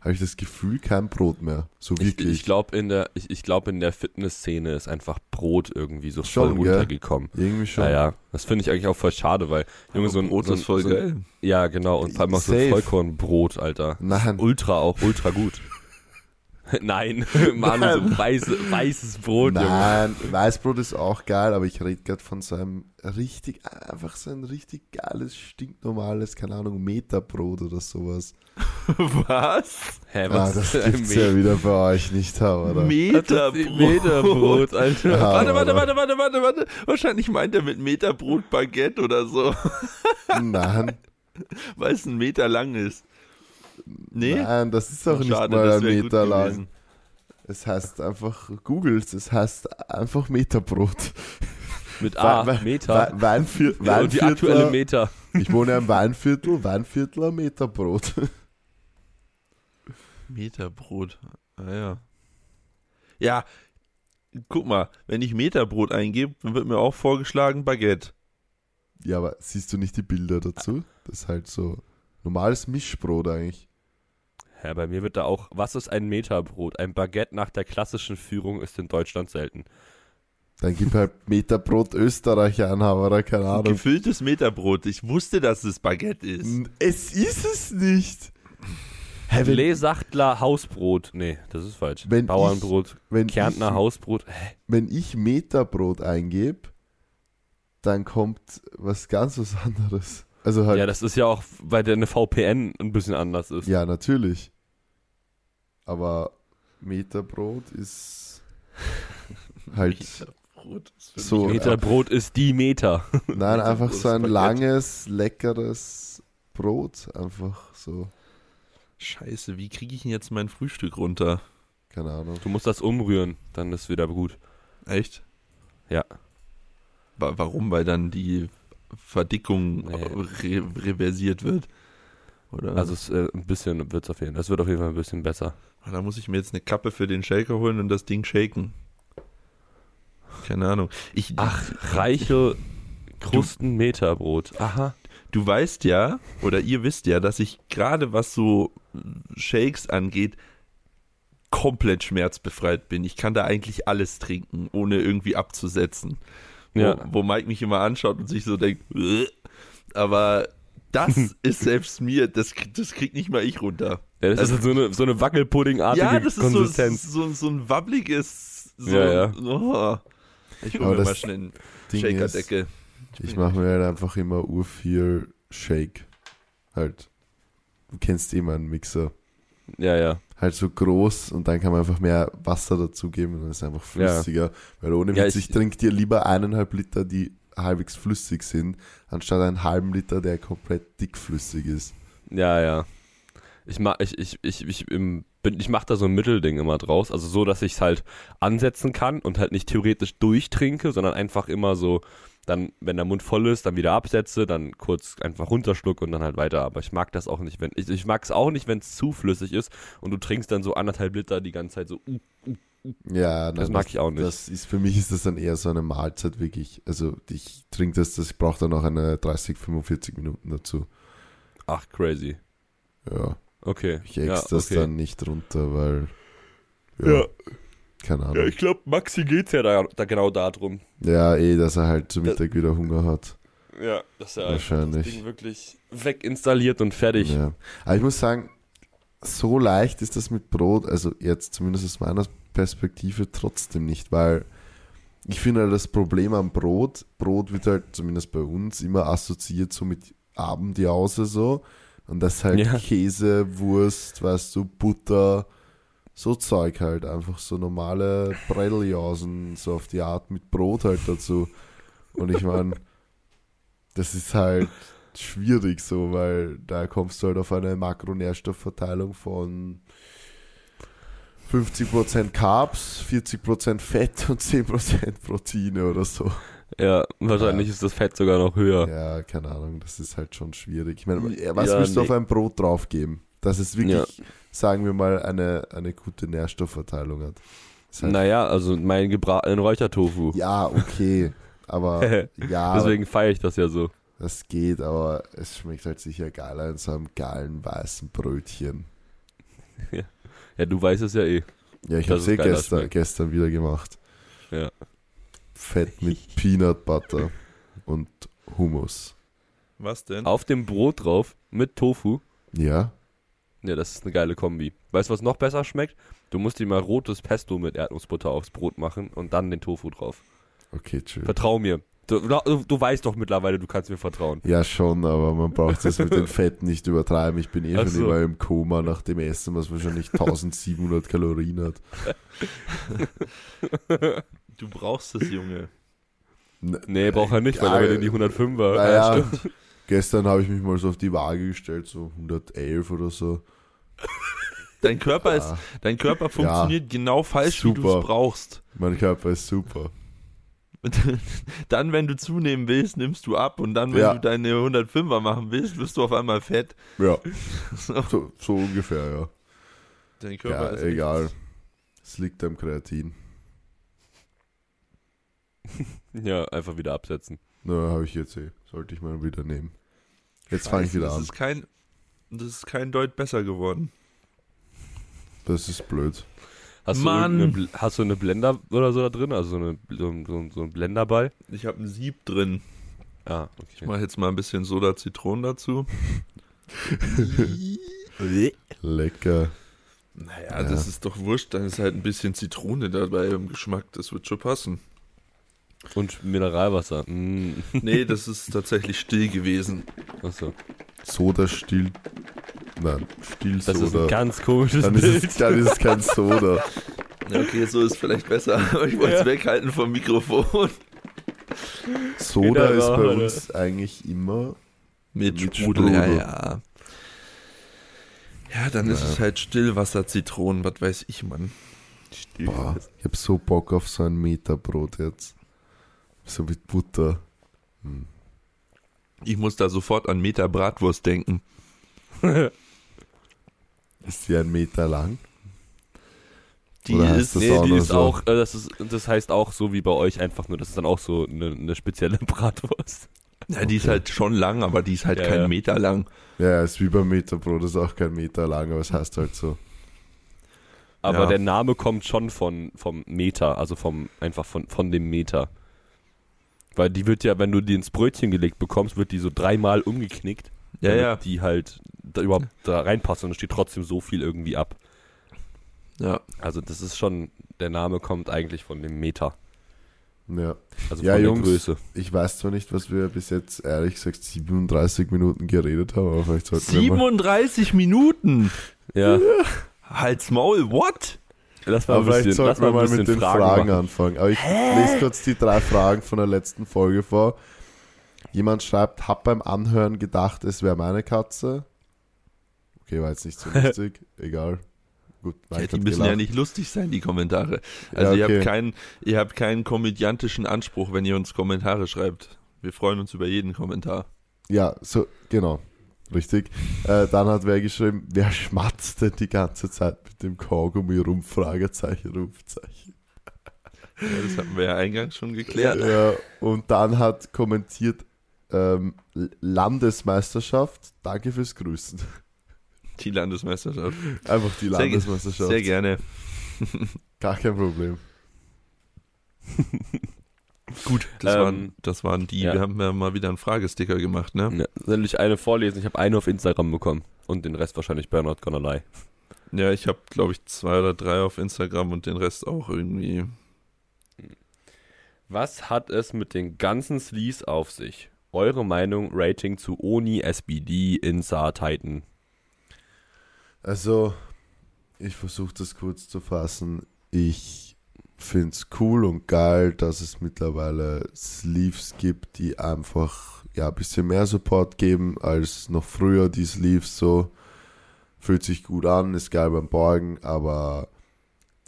habe ich das Gefühl, kein Brot mehr. So Ich, wirklich. ich glaube, in der, ich, ich glaub, in der Fitnessszene ist einfach Brot irgendwie so Schon, voll gell? runtergekommen. irgendwie schon. Naja, das finde ich eigentlich auch voll schade, weil, Junge, so ein Brot so ein, ist voll so ein, geil. Ja, genau, und vor allem auch so ein Vollkornbrot, Alter. Nein, Ultra auch, ultra gut. Nein, Manu, so weiß, weißes Brot, Junge. Nein, Weißbrot ist auch geil, aber ich rede gerade von so einem richtig, einfach so ein richtig geiles, stinknormales, keine Ahnung, Meterbrot oder sowas. Was? Hä, Ah, was das ist ein gibt's ja wieder bei euch nicht, oder? Meterbrot. Meterbrot, Alter. Ja. Warte, warte, warte, warte, warte, warte. Wahrscheinlich meint er mit Meterbrot Baguette oder so, Nein, weil es ein Meter lang ist. Nee? nein, das ist auch nicht Schade, mal ein Meter lang. gewesen. Es heißt einfach, googles, es heißt einfach Meterbrot. Mit A, Wei- Meter. Wei- Weinvier Ja, und die aktuelle Meter. ich wohne im Weinviertel, Weinviertler Meterbrot. Meterbrot. Ah ja. Ja, guck mal, wenn ich Meterbrot eingebe, dann wird mir auch vorgeschlagen Baguette. Ja, aber siehst du nicht die Bilder dazu? Das ist halt so normales Mischbrot eigentlich. Ja, bei mir wird da auch, was ist ein Meterbrot? Ein Baguette nach der klassischen Führung ist in Deutschland selten. Dann gib halt Meterbrot Österreich ein, oder keine Ahnung. Gefülltes Meterbrot. Ich wusste, dass es Baguette ist. Es ist es nicht. Hä, wenn, Le Sachtler Hausbrot. Nee, das ist falsch. Wenn Bauernbrot. wenn, Kärntner ich, Hausbrot. Hä? wenn ich Meterbrot eingebe, dann kommt was ganz was anderes. Also halt, Ja, ja, das ist ja auch, weil der eine VPN ein bisschen anders ist. natürlich. Aber Meterbrot ist halt, Meterbrot ist So, Meterbrot ist die Meter. nein, einfach so ein langes, leckeres Brot. Einfach so, Scheiße, wie kriege ich denn jetzt mein Frühstück runter? keine Ahnung. Du musst das umrühren, dann ist wieder gut. Echt? Ja. Wa- Warum? Weil dann die Verdickung Nee. re reversiert wird. Oder? Also es, äh, ein bisschen wird es auf jeden Fall. Es wird auf jeden Fall ein bisschen besser. da muss ich mir jetzt eine Kappe für den Shaker holen und das Ding shaken. Keine Ahnung. Ich, Ach, reiche Krusten-Meterbrot. Aha. Du weißt ja, oder ihr wisst ja, dass ich gerade was so Shakes angeht, komplett schmerzbefreit bin. Ich kann da eigentlich alles trinken, ohne irgendwie abzusetzen. Wo, Ja. wo Mike mich immer anschaut und sich so denkt, "Ugh." aber das ist selbst mir, das, das kriegt nicht mal ich runter. Ja, das Also- ist so eine, so eine Wackelpuddingartige Ja, das ist so, Konsistenz. so, so ein wabbliges, so, Ja, ja. Oh. Ich hole mir mal schnell einen Shakerdeckel. Ich mache mir halt einfach immer ur viel Shake. Halt. Du kennst eh meinen Mixer. Ja, ja. Halt so groß und dann kann man einfach mehr Wasser dazugeben und dann ist es einfach flüssiger. Weil ohne Ja, Witz, ich- ich, trinke dir lieber eineinhalb Liter, die halbwegs flüssig sind, anstatt einen halben Liter, der komplett dickflüssig ist. Ja, ja. Ich mach, ich, ich, ich, ich, im- bin, ich mach da so ein Mittelding immer draus. Also so, dass ich es halt ansetzen kann und halt nicht theoretisch durchtrinke, sondern einfach immer so, dann, wenn der Mund voll ist, dann wieder absetze, dann kurz einfach runterschluck und dann halt weiter. Aber ich mag das auch nicht, wenn, ich, ich mag es auch nicht, wenn es zu flüssig ist und du trinkst dann so anderthalb Liter die ganze Zeit so, uh, Ja, Das nein, mag ich auch nicht. Das ist, für mich ist das dann eher so eine Mahlzeit wirklich. Also ich trinke das, das ich brauche dann noch eine 30, 45 Minuten dazu. ach, crazy. Ja, Okay. ich ex ja, das okay. dann nicht runter, weil ja, Ja. Keine Ahnung. Ja, ich glaube, Maxi geht's ja da, da genau darum. Ja, eh, dass er halt zu Das- Mittag wieder Hunger hat. Ja, dass er einfach das Wahrscheinlich. Ding wirklich weginstalliert und fertig. Ja. Aber ich muss sagen, so leicht ist das mit Brot, also jetzt zumindest aus meiner Perspektive trotzdem nicht, weil ich finde halt das Problem am Brot, Brot wird halt zumindest bei uns immer assoziiert so mit Abendjause so und das halt Ja. Käse, Wurst, weißt du, Butter, so Zeug halt, einfach so normale Breddeljausen, so auf die Art mit Brot halt dazu. Und ich meine, das ist halt schwierig so, weil da kommst du halt auf eine Makronährstoffverteilung von 50% Carbs, 40% Fett und 10% Proteine oder so. Ja, wahrscheinlich ist das Fett sogar noch höher. Ja, keine Ahnung, das ist halt schon schwierig. Ich meine, was Ja, willst du nee. auf ein Brot draufgeben? Dass es wirklich, sagen wir mal, eine, eine gute Nährstoffverteilung hat. Ist halt, Naja, also mein gebratenen Räuchertofu. ja, okay, aber ja, Deswegen feiere ich das ja so. das geht, aber es schmeckt halt sicher geiler in so einem geilen weißen Brötchen. Ja, du weißt es ja eh. Ja, ich habe es eh gestern, schmeckt. gestern wieder gemacht. Ja. Fett mit Peanut Butter und Hummus. Was denn? Auf dem Brot drauf mit Tofu. Ja, Ja, das ist eine geile Kombi. Weißt du, was noch besser schmeckt? Du musst dir mal rotes Pesto mit Erdnussbutter aufs Brot machen und dann den Tofu drauf. Okay, chill. Vertrau mir. Du, du, du weißt doch mittlerweile, du kannst mir vertrauen. Ja, schon, aber man braucht das mit den Fetten nicht übertreiben. Ich bin eh Ach schon so. immer im Koma nach dem Essen, was wahrscheinlich 1700 Kalorien hat. Du brauchst es, Junge. N- Nee, braucht er nicht, weil er in die 105er. Naja, Ja, stimmt. gestern habe ich mich mal so auf die Waage gestellt, so 111 oder so. Dein Körper, ist, Ja, dein Körper funktioniert genau falsch, wie du Super. es brauchst. mein Körper ist super. dann, wenn du zunehmen willst, nimmst du ab und dann, wenn Ja. du deine 105er machen willst, wirst du auf einmal fett. Ja, So. so, so ungefähr, ja. Dein Ja, Körper ist echt- egal. Es liegt am Kreatin. ja, einfach wieder absetzen. Na, habe ich jetzt eh. Sollte ich mal wieder nehmen. Jetzt fange ich wieder das an. Ist kein, das ist kein Deut besser geworden. Das ist blöd. Hast Mann. du, Bl- hast du eine Blender oder so da drin? Also so, eine, so, ein- so, so ein Blenderball? Ich habe ein Sieb drin. Ah, Ich okay. mache jetzt mal ein bisschen Soda Zitronen dazu. Lecker. Naja, Ja. das ist doch wurscht. Dann ist halt ein bisschen Zitrone dabei im Geschmack. Das wird schon passen. Und Mineralwasser. Mm. Nee, das ist tatsächlich still gewesen. Achso. Soda still. Nein, Das ist ein ganz komisches Dann ist, Bild. es, dann ist es kein Soda. Okay, so ist vielleicht besser. Aber ich wollte es Ja. weghalten vom Mikrofon. Soda Wieder ist bei Alter. uns eigentlich immer. Mit, Mit Sprudel, ja, Sprudel. ja. Ja, dann ist Ja. es halt Stillwasser, Zitronen, was weiß ich, Mann. Boah, ich hab so Bock auf so ein Meterbrot jetzt. So mit Butter. Hm. Ich muss da sofort an Meter Bratwurst denken. Ist die ein Meter lang? Die Oder ist, das nee, auch die ist so? auch, äh, das, ist, das heißt auch so wie bei euch einfach nur, das ist dann auch so eine, eine spezielle Bratwurst. ja, die ist Okay. halt schon lang, aber die ist halt Ja, kein ja. Meter lang. Ja, ist wie beim Meterbrot, ist auch kein Meter lang, aber es heißt halt so. Aber Ja. der Name kommt schon von, vom Meter, also vom, einfach von, von dem Meter. Weil die wird ja, wenn du die ins Brötchen gelegt bekommst, wird die so dreimal umgeknickt. Ja, damit ja. Die halt da überhaupt da reinpasst und es steht trotzdem so viel irgendwie ab. Ja. Also das ist schon, der Name kommt eigentlich von dem Meter. Ja. Also Ja, von Jungs. der Größe. Ich weiß zwar nicht, was wir bis jetzt ehrlich gesagt 37 Minuten geredet haben, aber vielleicht sollten wir mal. 37 Minuten! Ja, Halt's Maul, what? Lass mal Aber ein vielleicht bisschen, sollten wir mal mit den Fragen, Fragen, anfangen. Aber ich lese kurz die drei Fragen von der letzten Folge vor. Jemand schreibt, hab beim Anhören gedacht, es wäre meine Katze. Okay, war jetzt nicht so lustig. Egal. Gut, Ja, die müssen gelacht. ja nicht lustig sein, die Kommentare. Also Ja, ihr, okay. habt keinen, ihr habt keinen komödiantischen Anspruch, wenn ihr uns Kommentare schreibt. Wir freuen uns über jeden Kommentar. Ja, so, genau. Richtig. Äh, dann hat wer geschrieben, wer schmatzt denn die ganze Zeit mit dem Kaugummi rum? Fragezeichen, Rufzeichen. Ja, das hatten wir ja eingangs schon geklärt. Ja, und dann hat kommentiert, ähm, Landesmeisterschaft, danke fürs Grüßen. Die Landesmeisterschaft. Einfach die Sehr Landesmeisterschaft. Sehr gerne. Gar kein Problem. Gut, das, Ähm, waren, das waren die. ja. Wir haben ja mal wieder einen Fragesticker gemacht, ne? Ja, soll ich eine vorlesen? Ich habe eine auf Instagram bekommen. Und den Rest wahrscheinlich Gonna Lie. Ja, ich habe, glaube ich, zwei oder drei auf Instagram und den Rest auch irgendwie. Was hat es mit den ganzen Sleeves auf sich? Eure Meinung, Rating zu Oni, SBD, Insa, Titan. Also, ich versuche das kurz zu fassen. Ich finde es cool und geil, dass es mittlerweile Sleeves gibt, die einfach ja, ein bisschen mehr Support geben als noch früher. Die Sleeves so fühlt sich gut an, ist geil beim Borgen, aber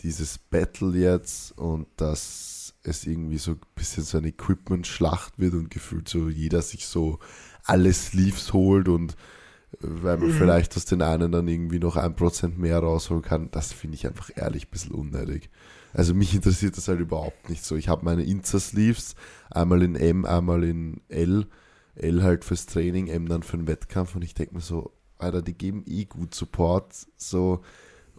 dieses Battle jetzt und dass es irgendwie so ein bisschen so eine Equipment-Schlacht wird und gefühlt so jeder sich so alle Sleeves holt und weil man vielleicht aus den einen dann irgendwie noch ein Prozent mehr rausholen kann, das finde ich einfach ehrlich ein bisschen unnötig. Also mich interessiert das halt überhaupt nicht so. Ich habe meine Insta-Sleeves, einmal in M, einmal in L. L halt fürs Training, M dann für den Wettkampf und ich denke mir so, Alter, die geben eh gut Support, so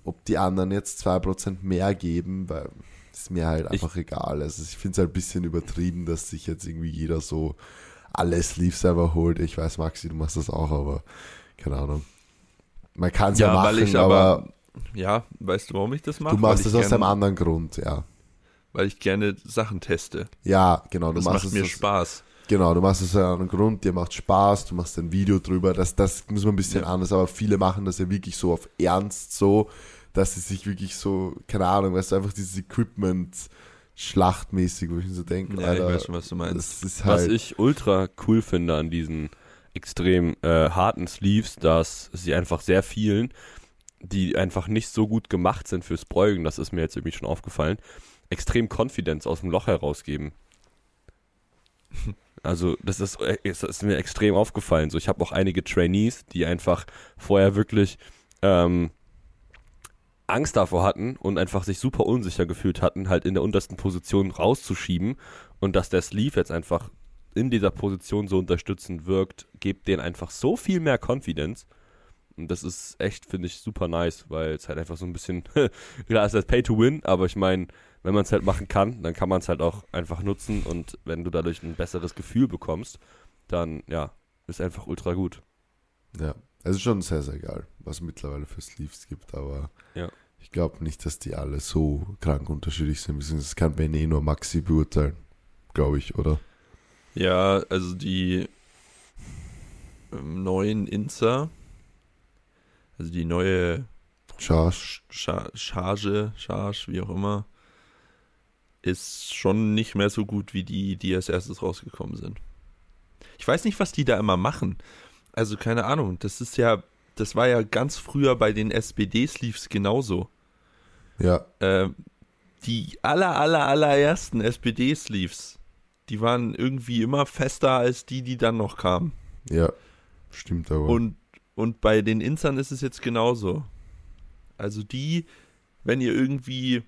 ob die anderen jetzt 2% mehr geben, weil ist mir halt Ich- einfach egal. Also ich finde es halt ein bisschen übertrieben, dass sich jetzt irgendwie jeder so alle Sleeves selber holt. Ich weiß, Maxi, du machst das auch, aber keine Ahnung. Man kann es ja, Ja, machen, ich aber, aber- Ja, weißt du, warum ich das mache? Du machst es ich aus einem anderen Grund, ja. Weil ich gerne Sachen teste. Ja, genau. Du Das machst macht es mir aus, Spaß. Genau, du machst es aus einem Grund, dir macht Spaß, du machst ein Video drüber. Das, das muss man ein bisschen Ja. anders, aber viele machen das ja wirklich so auf Ernst so, dass sie sich wirklich so, keine Ahnung, weißt du, einfach dieses Equipment schlachtmäßig, wo ich mir so denke, Ja, ich Alter, weiß schon, was du meinst. das ist Was halt, ich ultra cool finde an diesen extrem äh, harten Sleeves, dass sie einfach sehr vielen, die einfach nicht so gut gemacht sind fürs Beugen, das ist mir jetzt irgendwie schon aufgefallen, extrem Confidence aus dem Loch herausgeben. Also das ist, äh, das ist mir extrem aufgefallen. So, ich habe auch einige Trainees, die einfach vorher wirklich ähm, Angst davor hatten und einfach sich super unsicher gefühlt hatten, halt in der untersten Position rauszuschieben und dass der Sleeve jetzt einfach in dieser Position so unterstützend wirkt, gibt denen einfach so viel mehr Confidence. Und das ist echt, finde ich, super nice, weil es halt einfach so ein bisschen, klar, es ist halt Pay to Win, aber ich meine, wenn man es halt machen kann, dann kann man es halt auch einfach nutzen und wenn du dadurch ein besseres Gefühl bekommst, dann, ja, ist einfach ultra gut. ja, es ist schon sehr, sehr geil, was es mittlerweile für Sleeves gibt, aber Ja. ich glaube nicht, dass die alle so krank unterschiedlich sind, beziehungsweise das kann Benny eh nur Maxi beurteilen, glaube ich, oder? Ja, also die ähm, neuen Inzer, also die neue Charge. Cha Charge, Charge, wie auch immer, ist schon nicht mehr so gut wie die, die als erstes rausgekommen sind. Ich weiß nicht, was die da immer machen. Also keine Ahnung, das ist ja, das war ja ganz früher bei den SPD-Sleeves genauso. Ja, Ähm, die aller, aller, allerersten SPD-Sleeves, die waren irgendwie immer fester als die, die dann noch kamen. ja, stimmt aber. Und, und bei den Insern ist es jetzt genauso. Also die, wenn ihr irgendwie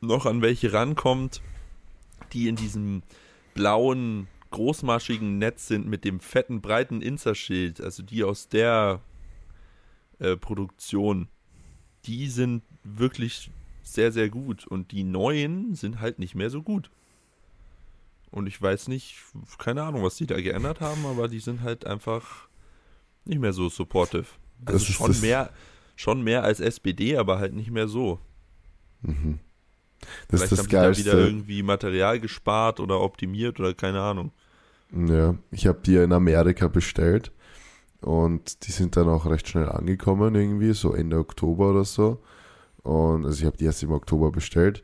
noch an welche rankommt, die in diesem blauen, großmaschigen Netz sind mit dem fetten, breiten Inserschild, also die aus der äh, Produktion, die sind wirklich sehr, sehr gut. Und die neuen sind halt nicht mehr so gut. Und ich weiß nicht, keine Ahnung, was die da geändert haben, aber die sind halt einfach nicht mehr so supportive. Also Das ist schon mehr, schon mehr als SPD, aber halt nicht mehr so. mhm. Das Vielleicht ist das haben die da wieder Geilste. irgendwie Material gespart oder optimiert oder keine Ahnung. Ja, ich habe die in Amerika bestellt und die sind dann auch recht schnell angekommen irgendwie, so Ende Oktober oder so. Und also ich habe die erst im Oktober bestellt.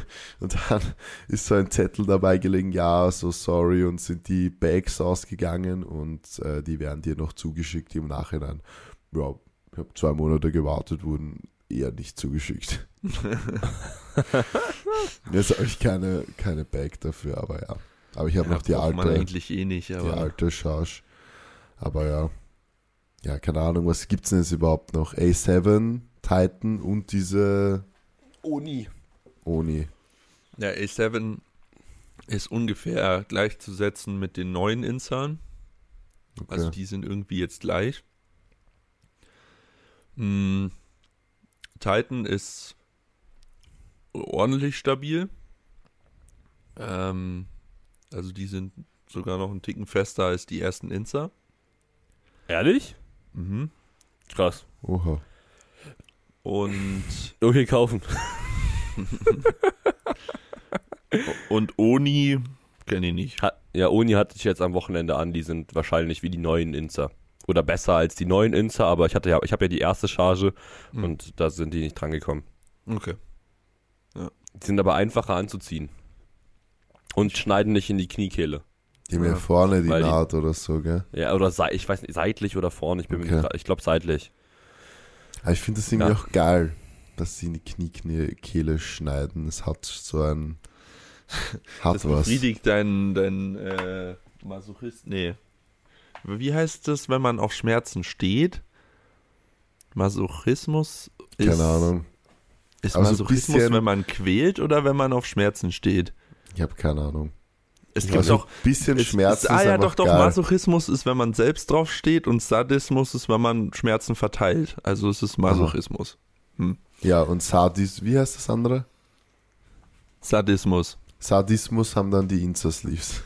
und dann ist so ein Zettel dabei gelegen, ja, so sorry, und sind die Bags ausgegangen und äh, die werden dir noch zugeschickt im Nachhinein. Ja, ich habe zwei Monate gewartet, wurden eher nicht zugeschickt. Jetzt habe ich keine, keine Bag dafür, aber ja. Aber ich habe Ja, noch die braucht man alte eigentlich eh nicht, die aber alte Charge. Aber ja. Ja, keine Ahnung, was gibt's denn jetzt überhaupt noch? A7, Titan und diese Oni. Oni. ja, A7 ist ungefähr gleichzusetzen mit den neuen Insern. Okay. Also die sind irgendwie jetzt gleich. Mm, Titan ist ordentlich stabil. Ähm, also die sind sogar noch einen Ticken fester als die ersten Inzer. Ehrlich? Mhm. Krass. Oha. Und, Okay, kaufen. und Oni kenne ich nicht. Hat, ja, Oni hatte ich jetzt am Wochenende an, die sind wahrscheinlich wie die neuen Inzer. Oder besser als die neuen Inzer, aber ich hatte ja, ich habe ja die erste Charge Hm. und da sind die nicht dran gekommen. Okay. Die sind aber einfacher anzuziehen. Und schneiden nicht in die Kniekehle. Die mir Ja. vorne die Weil die- Naht oder so, gell? Ja, oder sei, ich weiß nicht, seitlich oder vorne, ich bin mir Okay. ich glaube seitlich. Aber ich finde das irgendwie Ja. auch geil, dass sie in die Kniekehle schneiden. Es hat so ein. hat Das was. befriedigt deinen dein, äh, Masochist. Nee. Wie heißt das, wenn man auf Schmerzen steht? Masochismus ist. Keine Ahnung. Ist Aber so ein Masochismus, bisschen- wenn man quält oder wenn man auf Schmerzen steht? Ich habe keine Ahnung. Es gibt so doch. ein bisschen Es, Schmerz. ist, ah ja, doch, doch. geil. Masochismus ist, wenn man selbst drauf steht und Sadismus ist, wenn man Schmerzen verteilt. Also es ist Masochismus. Ja, und Sadis, wie heißt das andere? Sadismus. Sadismus haben dann die Insta-Sleeves.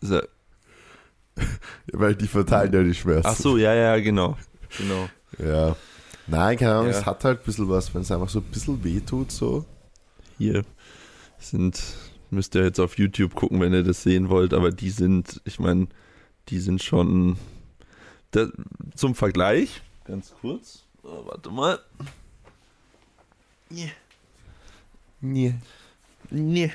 Sa Weil die verteilen ja die Schmerzen. Ach so, ja, ja, genau. Genau. Ja. Nein, keine Ahnung, Ja. es hat halt ein bisschen was, wenn es einfach so ein bisschen wehtut, so. Hier sind, müsst ihr jetzt auf YouTube gucken, wenn ihr das sehen wollt, aber die sind, ich meine, die sind schon da, zum Vergleich. Ganz kurz. Oh, warte mal. Nee. Nee. Nee.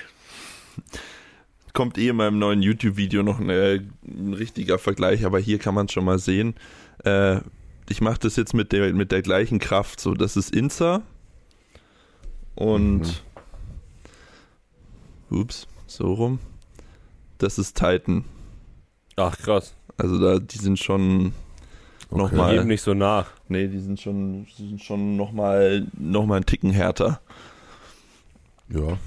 Kommt eh in meinem neuen YouTube-Video noch ein, äh, ein richtiger Vergleich, aber hier kann man schon mal sehen. Äh, ich mache das jetzt mit der, mit der gleichen Kraft. So, das ist Insa. Und. Ups, so rum. Das ist Titan. Ach krass. Also da, die sind schon Okay. nochmal. Geben nicht so nach. Nee, die sind schon, die sind schon nochmal noch mal einen Ticken härter. Ja.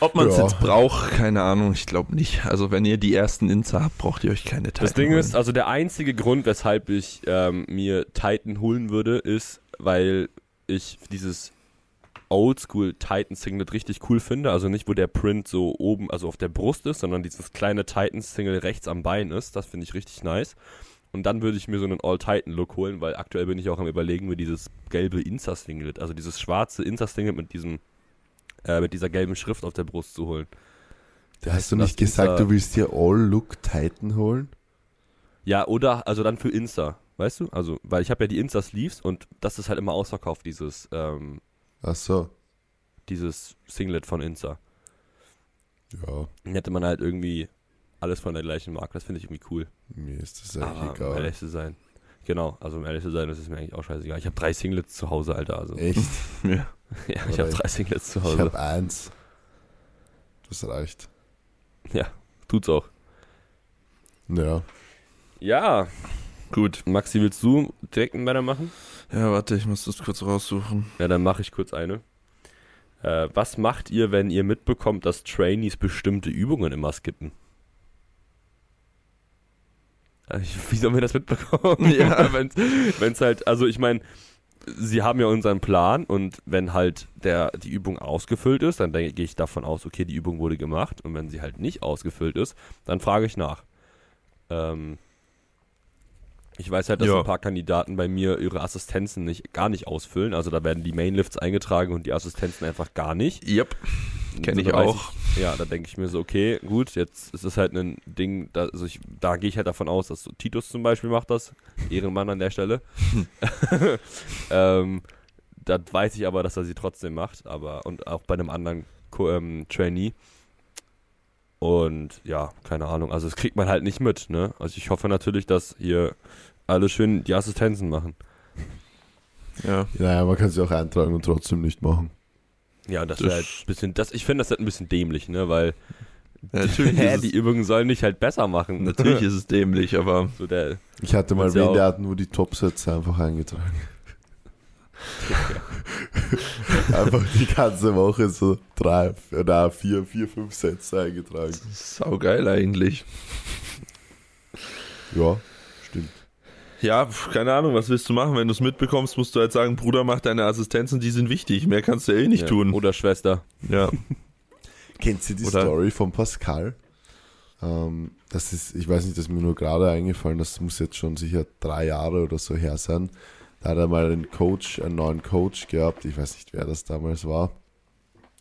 Ob man es Ja. jetzt braucht, keine Ahnung, ich glaube nicht. Also wenn ihr die ersten Insta habt, braucht ihr euch keine Titan Das Ding holen. ist, also der einzige Grund, weshalb ich ähm, mir Titan holen würde, ist, weil ich dieses Oldschool Titan Singlet richtig cool finde. Also nicht, wo der Print so oben, also auf der Brust ist, sondern dieses kleine Titan Single rechts am Bein ist. Das finde ich richtig nice. Und dann würde ich mir so einen All-Titan-Look holen, weil aktuell bin ich auch am überlegen, mir dieses gelbe Insta-Singlet, also dieses schwarze Insta-Singlet mit diesem, äh, mit dieser gelben Schrift auf der Brust zu holen. Hast du nicht gesagt, Insta- du willst dir All-Look Titan holen? Ja, oder, also dann für Insta, weißt du? Also, weil ich habe ja die Insta-Sleeves und das ist halt immer ausverkauft, dieses, ähm, Ach so. dieses Singlet von Insta. Ja, Dann hätte man halt irgendwie alles von der gleichen Marke, das finde ich irgendwie cool. mir ist das Aber, eigentlich um egal. ehrlich zu sein. Genau, also um ehrlich zu sein, das ist mir eigentlich auch scheißegal. Ich habe drei Singlets zu Hause, Alter, also. Echt? Ja. Ja, ich habe drei Singlets zu Ich Hause. habe eins. Das reicht. Tut's auch. Ja. Ja, Gut. Maxi, willst du direkt einen Banner machen? Ja, warte, ich muss das kurz raussuchen. Ja, dann mache ich kurz eine. Äh, was macht ihr, wenn ihr mitbekommt, dass Trainees bestimmte Übungen immer skippen? Wie sollen wir das mitbekommen? Ja. wenn es halt, also ich meine, sie haben ja unseren Plan und wenn halt der, die Übung ausgefüllt ist, dann denke- gehe ich davon aus, okay, die Übung wurde gemacht und wenn sie halt nicht ausgefüllt ist, dann frage ich nach. Ähm, ich weiß halt, dass Ja. ein paar Kandidaten bei mir ihre Assistenzen nicht, gar nicht ausfüllen. Also da werden die Mainlifts eingetragen und die Assistenzen einfach gar nicht. Yep. Kenn ich da weiß auch. Ich, ja, da denke ich mir so, okay, gut, jetzt ist es halt ein Ding, da, also ich, da gehe ich halt davon aus, dass so Titus zum Beispiel macht das. Ehrenmann an der Stelle. ähm, das weiß ich aber, dass er sie trotzdem macht, aber und auch bei einem anderen Co ähm, Trainee. Und ja, keine Ahnung, also das kriegt man halt nicht mit, ne? Also ich hoffe natürlich, dass hier alle schön die Assistenzen machen. Ja. Naja, man kann sie auch eintragen und trotzdem nicht machen. Ja, das Das- wäre halt ein bisschen, das, ich finde das halt ein bisschen dämlich, ne? Weil ja natürlich, die es, Übungen sollen dich halt besser machen. natürlich ist es dämlich, aber so der, Ich hatte mal wen, der hat nur die Topsätze einfach eingetragen. einfach die ganze Woche so drei, na, vier, vier, fünf Sätze eingetragen. saugeil eigentlich. Ja, stimmt. Ja, keine Ahnung, was willst du machen? Wenn du es mitbekommst, musst du halt sagen, Bruder, mach deine Assistenzen, die sind wichtig. Mehr kannst du eh nicht ja. tun. Oder Schwester. Ja. Kennt ihr die Oder- Story von Pascal? Ähm, das ist, ich weiß nicht, das ist mir nur gerade eingefallen, das muss jetzt schon sicher drei Jahre oder so her sein. Da hat er mal einen Coach, einen neuen Coach gehabt, ich weiß nicht, wer das damals war,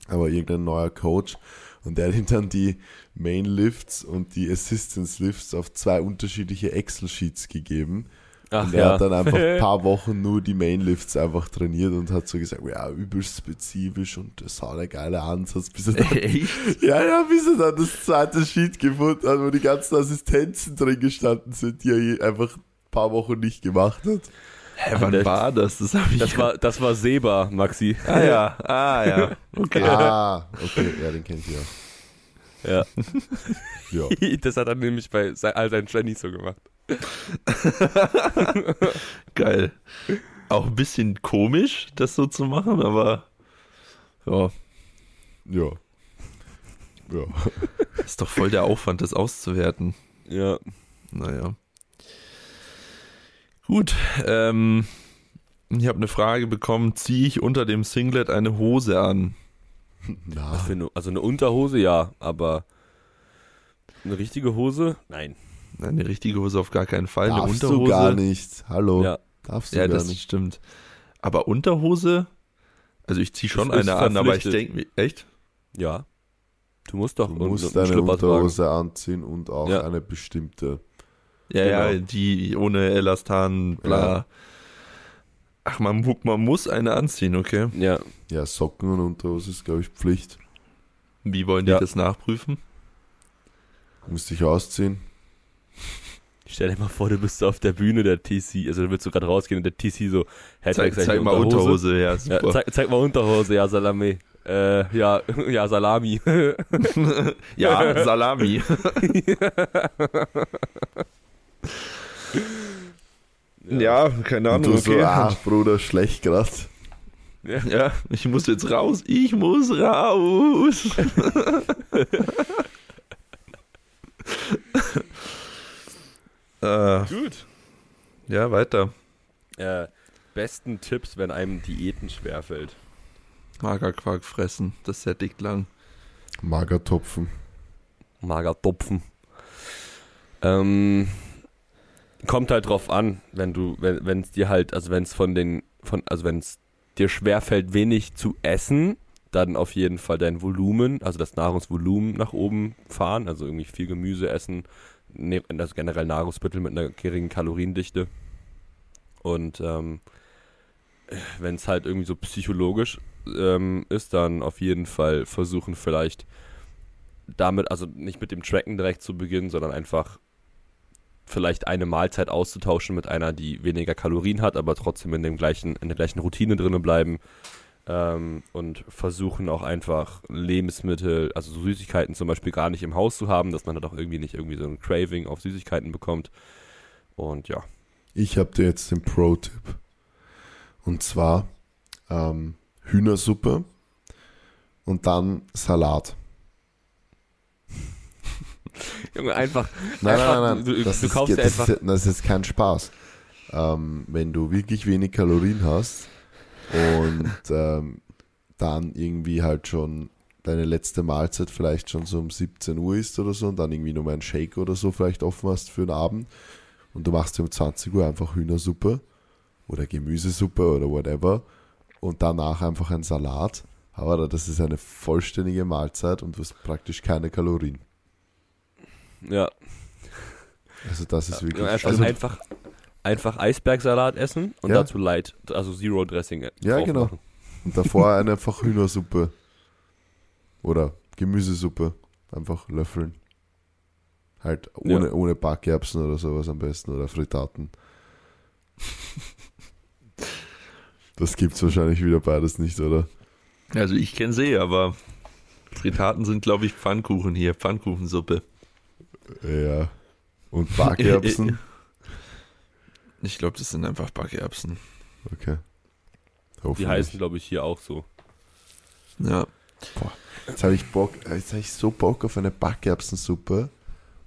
aber irgendein neuer Coach. Und der hat ihm dann die Main Lifts und die Assistance Lifts auf zwei unterschiedliche Excel-Sheets gegeben. Ach und er ja. hat dann einfach ein paar Wochen nur die Mainlifts einfach trainiert und hat so gesagt, ja, übelst spezifisch und das war ein geiler Ansatz, bis er dann, Echt? ja, ja, bis er dann das zweite Sheet gefunden hat, wo die ganzen Assistenzen drin gestanden sind, die er einfach ein paar Wochen nicht gemacht hat. Hä, wann Das- war das? Das Das war, das war Seba, Maxi. Ah ja, ah ja. Okay. Ah, okay, ja, den kennt ihr. Ja. Ja. Das hat er nämlich bei all seinen Trainees so gemacht. Geil. Auch ein bisschen komisch, das so zu machen, aber ja, Ja. Ja. ist doch voll der Aufwand, das auszuwerten. Ja. Naja. Gut, ähm, ich habe eine Frage bekommen, ziehe ich unter dem Singlet eine Hose an? Für eine, also eine Unterhose, ja, aber eine richtige Hose? Nein. Eine richtige Hose auf gar keinen Fall. Eine Darfst Unterhose. du gar nicht. Hallo. Ja. Darfst du Ja, gar das nicht. stimmt. Aber Unterhose, also ich ziehe schon eine an, aber ich denke, echt? Ja. Du musst doch Du musst einen eine. Unterhose anziehen und auch Ja. eine bestimmte. Ja, ja, Genau. die ohne Elastan, bla. Ja. Ach, man, man muss eine anziehen, okay. Ja. Ja, Socken und Unterhose ist, glaube ich, Pflicht. Wie wollen die Ja. das nachprüfen? Musst dich ausziehen. Stell dir mal vor, du bist so auf der Bühne der TC, also du willst du gerade rausgehen und der TC so, hey, Zeig, zeig, zeig mal Unterhose, ja, super. Ja, zeig, zeig mal Unterhose, ja, Salami. Äh, ja, ja, Salami. Ja, Salami. ja, keine Und Ahnung, du so, okay. ah, Bruder, schlecht grad. Ja, ich muss jetzt raus. Ich muss raus. äh, Gut. ja, weiter. Äh, besten Tipps, wenn einem Diäten schwerfällt. Magerquark fressen, das ist sehr dick lang. Magertopfen. Magertopfen. Ähm, kommt halt drauf an, wenn du, wenn es dir halt, also wenn es von den, von, also wenn es dir schwerfällt, wenig zu essen, dann auf jeden Fall dein Volumen, also das Nahrungsvolumen nach oben fahren, also irgendwie viel Gemüse essen, ne, also generell Nahrungsmittel mit einer geringen Kaloriendichte. Und ähm, wenn es halt irgendwie so psychologisch ähm, ist, dann auf jeden Fall versuchen vielleicht damit, also nicht mit dem Tracken direkt zu beginnen, sondern einfach vielleicht eine Mahlzeit auszutauschen mit einer, die weniger Kalorien hat, aber trotzdem in dem gleichen, in der gleichen Routine drinne bleiben. Ähm, und versuchen auch einfach Lebensmittel, also so Süßigkeiten zum Beispiel gar nicht im Haus zu haben, dass man halt auch irgendwie nicht irgendwie so ein Craving auf Süßigkeiten bekommt. Und ja. Ich habe dir jetzt den Pro-Tipp. Und zwar ähm, Hühnersuppe und dann Salat. Junge, einfach. Nein, einfach, nein, nein, Du, das, du ist, kaufst dir das, einfach. ist, das ist kein Spaß. Ähm, wenn du wirklich wenig Kalorien hast und ähm, dann irgendwie halt schon deine letzte Mahlzeit vielleicht schon so um 17 Uhr ist oder so und dann irgendwie nur mal einen Shake oder so vielleicht offen hast für den Abend und du machst dir um 20 Uhr einfach Hühnersuppe oder Gemüsesuppe oder whatever und danach einfach ein Salat. Aber das ist eine vollständige Mahlzeit und du hast praktisch keine Kalorien. Ja, Also das ist wirklich... einfach, also, einfach, einfach Eisbergsalat essen und Ja. dazu Light, also Zero Dressing. Ja, genau. machen. Und davor eine einfach Hühnersuppe. Oder Gemüsesuppe. Einfach löffeln. Halt ohne, Ja. ohne Backerbsen oder sowas am besten. Oder Frittaten. Das gibt's wahrscheinlich wieder beides nicht, oder? Also ich kenne sie, aber Fritaten sind, glaube ich, Pfannkuchen hier, Pfannkuchensuppe. Ja. Und Backerbsen? Ich glaube, das sind einfach Backerbsen. Okay. Die heißen, glaube ich, hier auch so. Ja. Jetzt habe ich Bock, jetzt habe ich so Bock auf eine Backerbsensuppe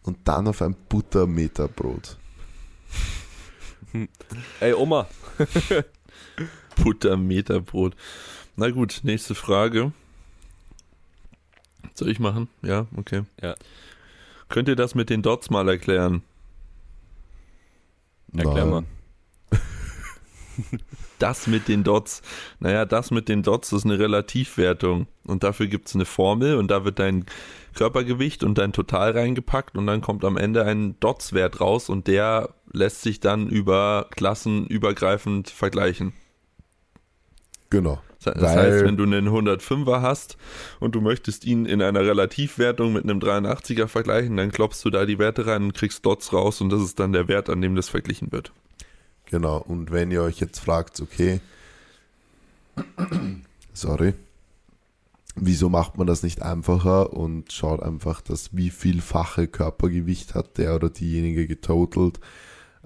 und dann auf ein Buttermeterbrot. Ey, Oma. Buttermeterbrot. Na gut, nächste Frage. Soll ich machen? Ja, okay. Ja. Könnt ihr das mit den Dots mal erklären? Erklär mal. Das mit den Dots. Naja, das mit den Dots ist eine Relativwertung. Und dafür gibt es eine Formel und da wird dein Körpergewicht und dein Total reingepackt und dann kommt am Ende ein Dots-Wert raus und der lässt sich dann über Klassen übergreifend vergleichen. Genau. Das Weil- heißt, wenn du einen 105er hast und du möchtest ihn in einer Relativwertung mit einem 83er vergleichen, dann klopfst du da die Werte rein und kriegst Dots raus und das ist dann der Wert, an dem das verglichen wird. Genau, und wenn ihr euch jetzt fragt, okay, sorry, wieso macht man das nicht einfacher und schaut einfach, dass wie vielfache Körpergewicht hat der oder diejenige getotelt,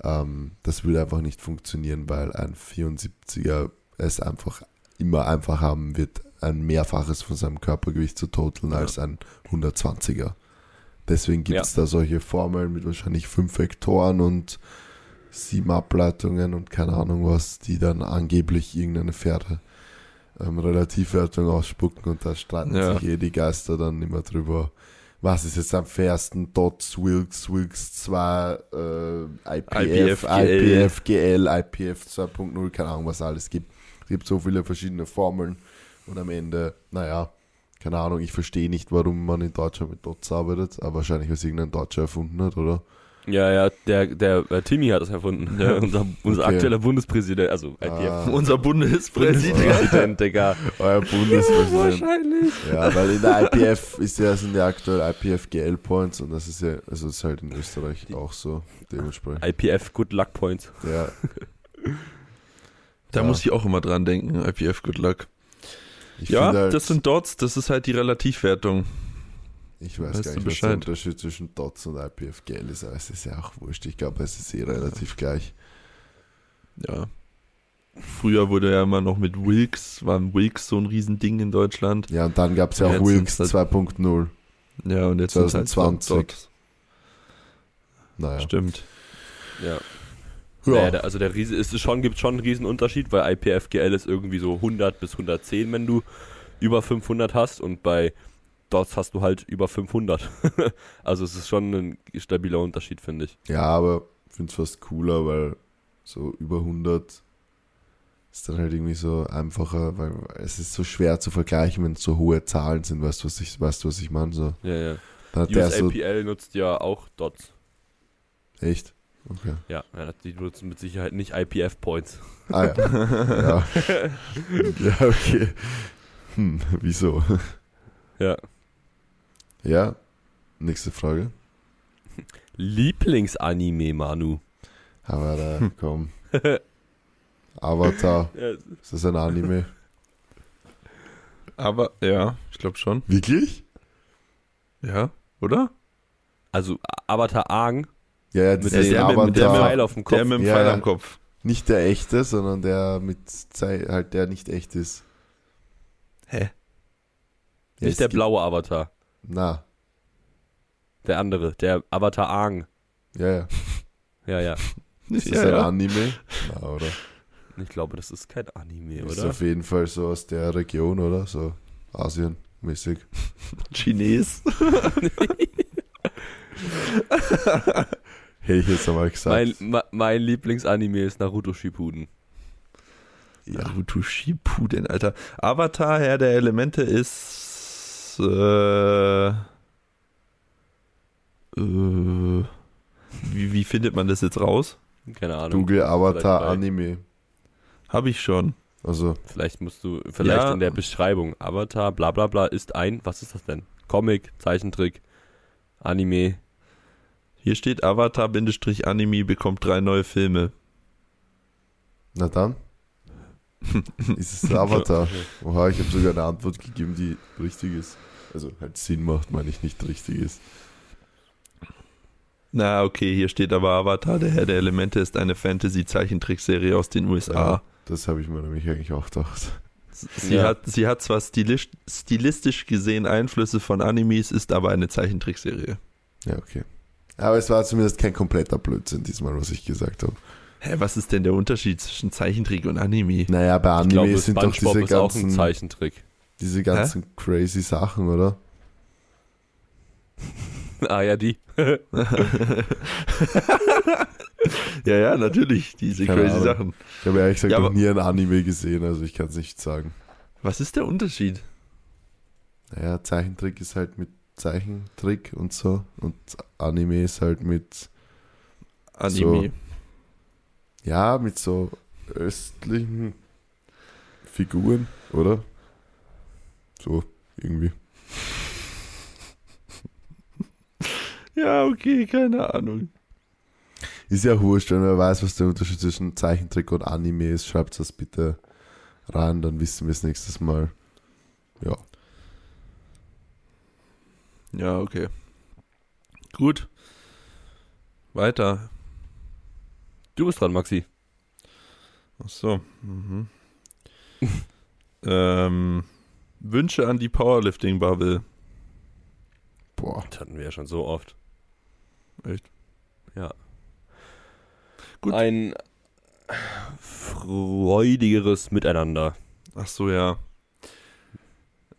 ähm, das würde einfach nicht funktionieren, weil ein 74er es einfach immer einfach haben wird, ein Mehrfaches von seinem Körpergewicht zu toteln Ja. als ein 120er. Deswegen gibt es da solche Formeln mit wahrscheinlich fünf Vektoren und sieben Ableitungen und keine Ahnung was, die dann angeblich irgendeine faire ähm, Relativwertung ausspucken und da streiten Ja. sich eh die Geister dann immer drüber, was ist jetzt am fairsten? Dots, Wilks, Wilks 2, äh, IPF, IPF, IPF, GL, IPF 2.0, keine Ahnung, was alles gibt. Es gibt so viele verschiedene Formeln und am Ende, naja, keine Ahnung, ich verstehe nicht, warum man in Deutschland mit Dots arbeitet, aber wahrscheinlich, weil es irgendein Deutscher erfunden hat, oder? Ja, ja, der, der äh, Timmy hat das erfunden. Ja, unser unser Okay. aktueller Bundespräsident, also IPF. Ah. Unser Bundespräsident. Präsident, Digga. Euer Bundespräsident. Wahrscheinlich. Ja, weil in der IPF ist ja, sind ja aktuell IPF GL Points und das ist ja, also ist halt in Österreich auch so, dementsprechend. IPF Good Luck Points. Ja, Da Ja. muss ich auch immer dran denken, IPF, good luck. ich Ja, halt, das sind Dots, das ist halt die Relativwertung. ich weiß weißt gar nicht, was der. Unterschied zwischen DOTS und IPF GL ist, aber es ist ja auch wurscht. Ich glaube, es ist eh relativ gleich. Ja. Früher wurde ja immer noch mit Wilks, war Wilks so ein Riesending in Deutschland. Ja, und dann gab es ja auch Wilks halt- 2.0. Ja, und jetzt sind es halt 2020. Dots. Naja. Stimmt. Ja. Ja. Der, also der Riese, es ist schon, gibt schon einen Riesenunterschied, weil IPFGL ist irgendwie so 100 bis 110, wenn du über 500 hast und bei Dots hast du halt über 500. also es ist schon ein stabiler Unterschied, finde ich. Ja, aber ich finde es fast cooler, weil so über 100 ist dann halt irgendwie so einfacher, weil es ist so schwer zu vergleichen, wenn es so hohe Zahlen sind, weißt du, was ich, weißt du, was ich meine? So, Ja, ja. der so, USAPL nutzt ja auch Dots. echt? Okay. Ja, ja, die nutzen mit Sicherheit nicht IPF-Points. Ah ja. ja. ja, okay. Hm, wieso? Ja. Ja, nächste Frage. Lieblingsanime, Manu. Aber da, komm. Avatar, Ja, ist das ein Anime? Aber, ja, ich glaube schon. Wirklich? Ja, oder? also Avatar Aang Ja, ja, mit, dieses der, mit- mit, mit der Avatar, Pfeil auf dem Kopf. Der mit dem Ja, Pfeil ja. am Kopf. nicht der echte, sondern der mit, Zei- halt der nicht echt ist. Hä? Ja, nicht der blaue Avatar. Na, Der andere, der Avatar Aang. ja, ja. Ja, ja. Ist das ja, ein ja. Anime? Na, oder? Ich glaube, das ist kein Anime, Ist oder? auf jeden Fall so aus der Region, oder? So Asien-mäßig. Chines. Hätte ich jetzt einmal gesagt. Mein, mein Lieblingsanime ist Naruto Shippuden. ja. Naruto Shippuden, Alter. Avatar, Herr der Elemente ist äh, äh, wie, wie findet man das jetzt raus? Keine Ahnung. Google Avatar Anime. Habe ich schon. Also, Vielleicht musst du, vielleicht Ja. in der Beschreibung. Avatar, bla bla bla, ist ein, was ist das denn? Comic, Zeichentrick, Anime. Hier steht Avatar-Anime bekommt drei neue Filme. na dann. ist es Avatar? Oha, ich habe sogar eine Antwort gegeben, die richtig ist. Also halt Sinn macht, meine ich nicht richtig ist. Na, okay, hier steht aber Avatar, der Herr der Elemente ist eine Fantasy-Zeichentrickserie aus den USA. Ja, das habe ich mir nämlich eigentlich auch gedacht. Sie, Ja. hat, sie hat zwar stilisch, stilistisch gesehen Einflüsse von Animes, ist aber eine Zeichentrickserie. Ja, okay. Aber es war zumindest kein kompletter Blödsinn diesmal, was ich gesagt habe. Hä, was ist denn der Unterschied zwischen Zeichentrick und Anime? Naja, bei Anime glaube, sind doch diese ist auch ein ganzen, Zeichentrick. diese ganzen crazy Sachen, oder? ah ja, die. ja, ja, natürlich, diese Keine crazy Ahnung. Sachen. Ich habe ehrlich gesagt Ja, noch nie ein Anime gesehen, also ich kann es nicht sagen. Was ist der Unterschied? Naja, Zeichentrick ist halt mit Zeichentrick und so und Anime ist halt mit, Anime. ja, mit so östlichen Figuren, oder? So, irgendwie. Ja, okay, keine Ahnung. Ist ja wurscht, wenn man weiß, was der Unterschied zwischen Zeichentrick und Anime ist, schreibt das bitte rein, dann wissen wir es nächstes Mal. Ja. Ja, okay. Gut. Weiter. Du bist dran, Maxi. Ach so. Mhm. ähm, Wünsche an die Powerlifting-Bubble. Boah. Das hatten wir ja schon so oft. Echt? Ja. Gut. Ein freudigeres Miteinander. Ach so, ja.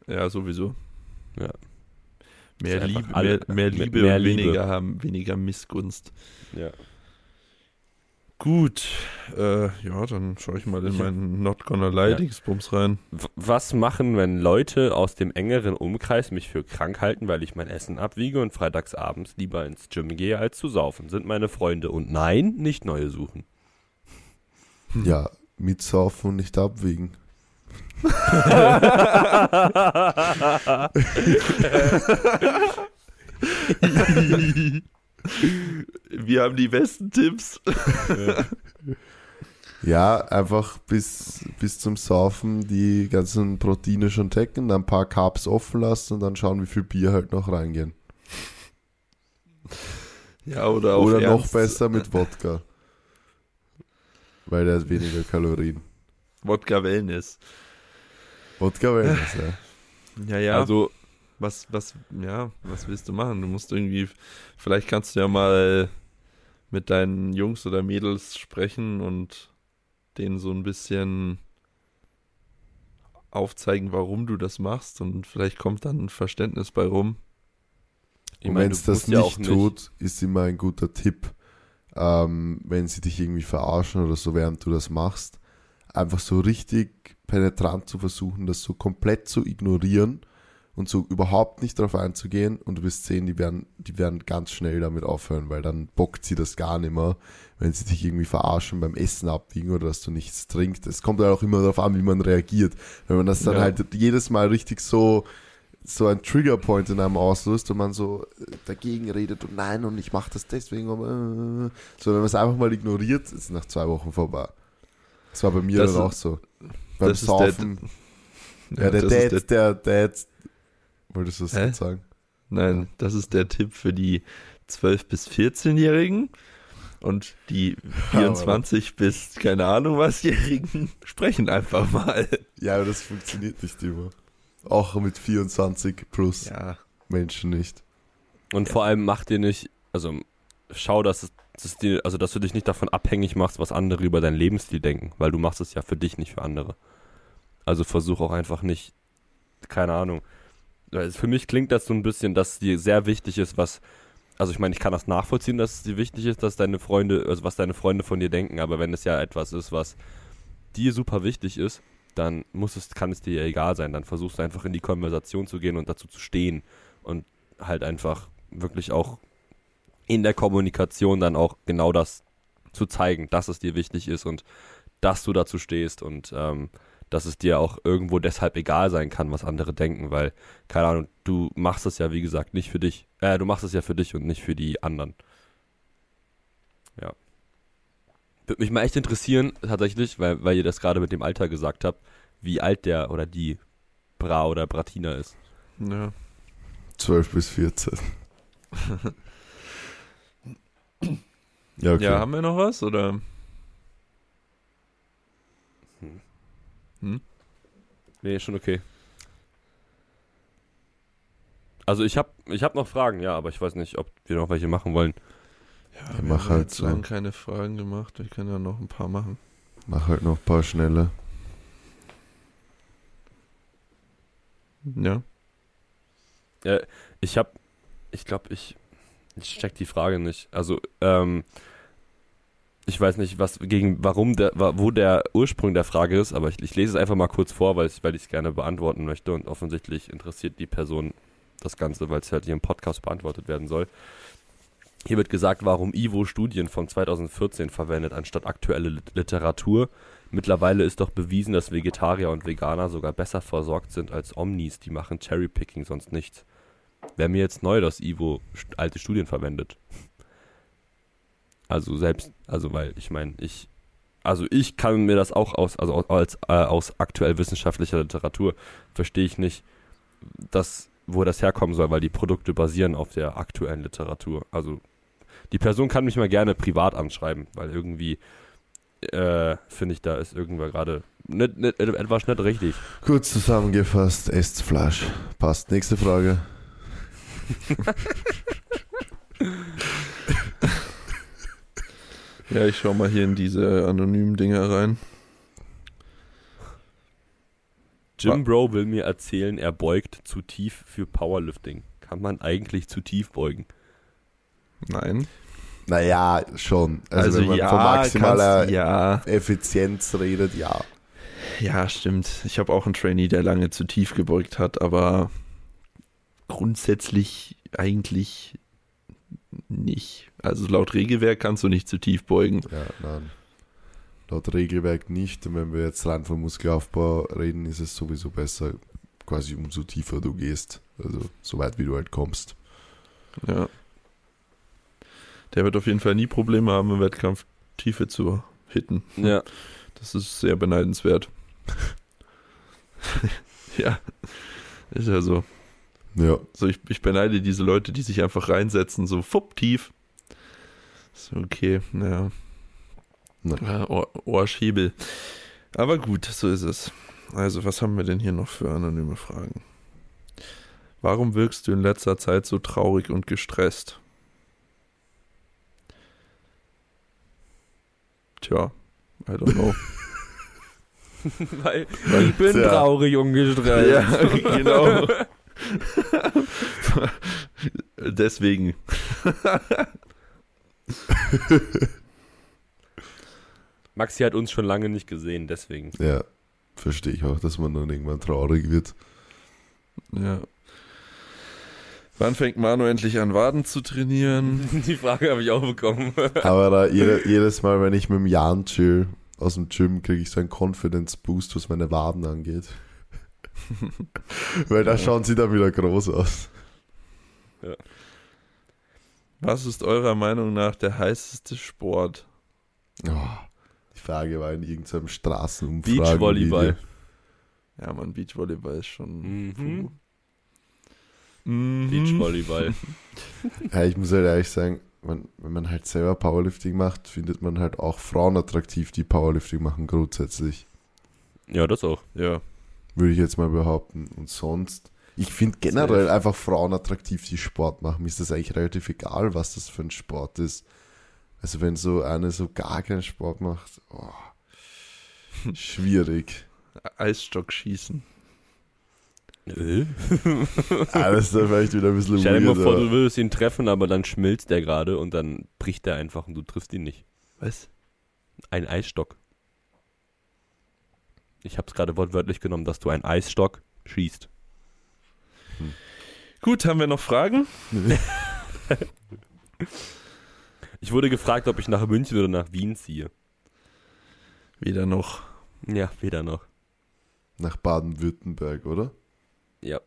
Ja, sowieso. Ja. Mehr Liebe, alle- mehr, mehr Liebe mehr und Liebe. weniger haben, weniger Missgunst. Ja. Gut, äh, ja, dann schaue ich mal in meinen Not Gonna Lie Ja. Dingsbums rein. W- Was machen, wenn Leute aus dem engeren Umkreis mich für krank halten, weil ich mein Essen abwiege und freitags abends lieber ins Gym gehe, als zu saufen? Sind meine Freunde. Und nein, nicht neue suchen. Ja, mitsaufen und nicht abwiegen. Wir haben die besten Tipps. Ja, einfach bis, bis zum Saufen die ganzen Proteine schon decken, dann ein paar Carbs offen lassen und dann schauen, wie viel Bier halt noch reingehen. Ja, oder auch Oder noch besser mit Wodka. Weil der hat weniger Kalorien. Wodka Wellness. Wodka Wellness, ja. Ja, ja. Also, was, was, ja, was willst du machen? Du musst irgendwie, vielleicht kannst du ja mal mit deinen Jungs oder Mädels sprechen und denen so ein bisschen aufzeigen, warum du das machst und vielleicht kommt dann ein Verständnis bei rum. ich Und meine, wenn du es das musst ja nicht auch tut, ist immer ein guter Tipp, ähm, wenn sie dich irgendwie verarschen oder so, während du das machst, einfach so richtig penetrant zu versuchen, das so komplett zu ignorieren und so überhaupt nicht darauf einzugehen und du wirst sehen, die werden, die werden ganz schnell damit aufhören, weil dann bockt sie das gar nicht mehr, wenn sie dich irgendwie verarschen beim Essen abwiegen oder dass du nichts trinkst. Es kommt halt auch immer darauf an, wie man reagiert. Wenn man das dann Ja. halt jedes Mal richtig so so ein Triggerpoint in einem auslöst und man so dagegen redet und nein und ich mache das deswegen, äh, so wenn man es einfach mal ignoriert, ist es nach zwei Wochen vorbei. Das war bei mir Das dann ist- auch so. Beim das ist der- Saufen. ja, der das ist Dad, der, Dad, wolltest du das Hä? jetzt sagen? Nein, das ist der Tipp für die 12- bis 14-Jährigen und die 24 bis keine Ahnung was-Jährigen sprechen einfach mal. Ja, aber das funktioniert nicht immer. Auch mit 24 plus Ja, Menschen nicht. Und vor allem mach dir nicht, also schau, dass es dass dir, also dass du dich nicht davon abhängig machst, was andere über deinen Lebensstil denken, weil du machst es ja für dich, nicht für andere. Also versuch auch einfach nicht, keine Ahnung. Für mich klingt das so ein bisschen, dass dir sehr wichtig ist, was, also ich meine, ich kann das nachvollziehen, dass es dir wichtig ist, dass deine Freunde, also was deine Freunde von dir denken, aber wenn es ja etwas ist, was dir super wichtig ist, dann muss es, kann es dir ja egal sein. Dann versuchst du einfach in die Konversation zu gehen und dazu zu stehen und halt einfach wirklich auch in der Kommunikation dann auch genau das zu zeigen, dass es dir wichtig ist und dass du dazu stehst und ähm, dass es dir auch irgendwo deshalb egal sein kann, was andere denken, weil, keine Ahnung, du machst es ja, wie gesagt, nicht für dich. Äh, du machst es ja für dich und nicht für die anderen. Ja. Würde mich mal echt interessieren, tatsächlich, weil, weil ihr das gerade mit dem Alter gesagt habt, wie alt der oder die Bra oder Bratina ist. ja. 12 bis 14. ja, okay. ja, haben wir noch was oder? Nee, schon okay. Also ich habe ich hab noch Fragen, ja, aber ich weiß nicht, ob wir noch welche machen wollen. Ja, Ja, wir mach haben halt so. lange keine Fragen gemacht. Wir können ja noch ein paar machen. Mach halt noch ein paar schnelle. Ja. Ich habe, ich glaube, ich, ich check die Frage nicht. Also, ähm, ich weiß nicht, was gegen warum der, wo der Ursprung der Frage ist, aber ich, ich lese es einfach mal kurz vor, weil ich, es gerne beantworten möchte und offensichtlich interessiert die Person das Ganze, weil es halt hier im Podcast beantwortet werden soll. Hier wird gesagt, warum Ivo Studien von 2014 verwendet anstatt aktuelle Lit- Literatur. Mittlerweile ist doch bewiesen, dass Vegetarier und Veganer sogar besser versorgt sind als Omnis, die machen Cherrypicking sonst nichts. Wäre mir jetzt neu, dass Ivo alte Studien verwendet. Also selbst, also weil ich meine, ich, also ich kann mir das auch aus, also als, äh, aus aktuell wissenschaftlicher Literatur verstehe ich nicht, dass, wo das herkommen soll, weil die Produkte basieren auf der aktuellen Literatur. Also die Person kann mich mal gerne privat anschreiben, weil irgendwie äh, finde ich, da ist irgendwer gerade etwas nicht richtig. Kurz zusammengefasst, esst Fleisch. Passt. Nächste Frage. Ja, ich schau mal hier in diese anonymen Dinger rein. Jim Bro will mir erzählen, er beugt zu tief für Powerlifting. Kann man eigentlich zu tief beugen? Nein. Naja, schon. Also, Also, wenn man ja, von maximaler kannst- ja. Effizienz redet, ja. Ja, stimmt. Ich habe auch einen Trainee, der lange zu tief gebeugt hat, aber grundsätzlich eigentlich nicht. Also laut Regelwerk kannst du nicht zu tief beugen. Ja, nein. Laut Regelwerk nicht. Und wenn wir jetzt rein vom Muskelaufbau reden, ist es sowieso besser, quasi umso tiefer du gehst. Also so weit wie du halt kommst. Ja. Der wird auf jeden Fall nie Probleme haben, im Wettkampf Tiefe zu hitten. Ja. Das ist sehr beneidenswert. ja, ist ja so. Ja. So, ich, ich beneide diese Leute, die sich einfach reinsetzen, so fupp tief. So, okay, ja. Na. ja Ohr, Ohrschäbel. Aber gut, so ist es. Also, was haben wir denn hier noch für anonyme Fragen? Warum wirkst du in letzter Zeit so traurig und gestresst? Tja, I don't know. Weil ich bin Tja. traurig und gestresst. Ja, genau. Deswegen. Maxi hat uns schon lange nicht gesehen, deswegen. Ja. Verstehe ich auch, dass man dann irgendwann traurig wird. Ja. Wann fängt Manu endlich an, Waden zu trainieren? Die Frage habe ich auch bekommen. Aber da jede, jedes Mal, wenn ich mit dem Jan chill aus dem Gym, kriege ich so einen Confidence Boost, was meine Waden angeht. Weil da schauen sie dann wieder groß aus. Was ist eurer Meinung nach der heißeste Sport? Oh, die Frage war in irgendeinem Straßenumfrage. Beachvolleyball. Ja, man, Beachvolleyball ist schon. Mhm. Mhm. Beachvolleyball. Ja, ich muss halt ehrlich sagen, man, wenn man halt selber Powerlifting macht, findet man halt auch Frauen attraktiv, die Powerlifting machen grundsätzlich. Ja, das auch. Ja. Würde ich jetzt mal behaupten. Und sonst, ich finde generell einfach Frauen attraktiv, die Sport machen. Mir ist das eigentlich relativ egal, was das für ein Sport ist. Also wenn so eine so gar keinen Sport macht, oh, schwierig. Eisstock schießen. Äh? Alles da vielleicht wieder ein bisschen Stell dir mal vor, aber- du würdest ihn treffen, aber dann schmilzt der gerade und dann bricht er einfach und du triffst ihn nicht. Was? Ein Eisstock. Ich habe es gerade wortwörtlich genommen, dass du einen Eisstock schießt. Gut, haben wir noch Fragen? Ich wurde gefragt, ob ich nach München oder nach Wien ziehe. Weder noch. Ja, weder noch. Nach Baden-Württemberg, oder? Ja.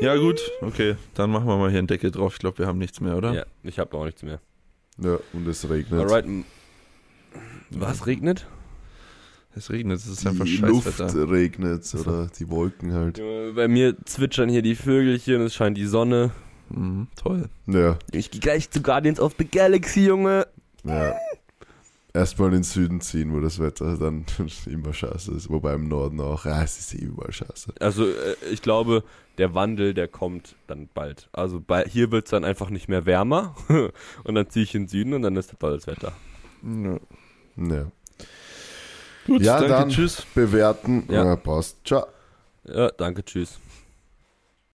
Ja, gut, okay. Dann machen wir mal hier einen Deckel drauf. Ich glaube, wir haben nichts mehr, oder? Ja, ich habe auch nichts mehr. Ja, und es regnet. Alright. Was regnet? Es regnet, es ist einfach die Luft Scheißwetter. regnet oder die Wolken halt. Bei mir zwitschern hier die Vögelchen, es scheint die Sonne. Mhm, toll. Ja, Ich gehe gleich zu Guardians of the Galaxy, Junge. ja. Erstmal in den Süden ziehen, wo das Wetter dann immer scheiße ist. Wobei im Norden auch. Ja, es ist eh überall scheiße. Also äh, ich glaube, der Wandel, der kommt dann bald. Also bei, hier wird es dann einfach nicht mehr wärmer und dann ziehe ich in den Süden und dann ist tolles Wetter. Ja. Ja. Gut, Ja, danke, dann- tschüss. Bewerten. Ja. Ja, passt. Ciao. Ja, danke, tschüss.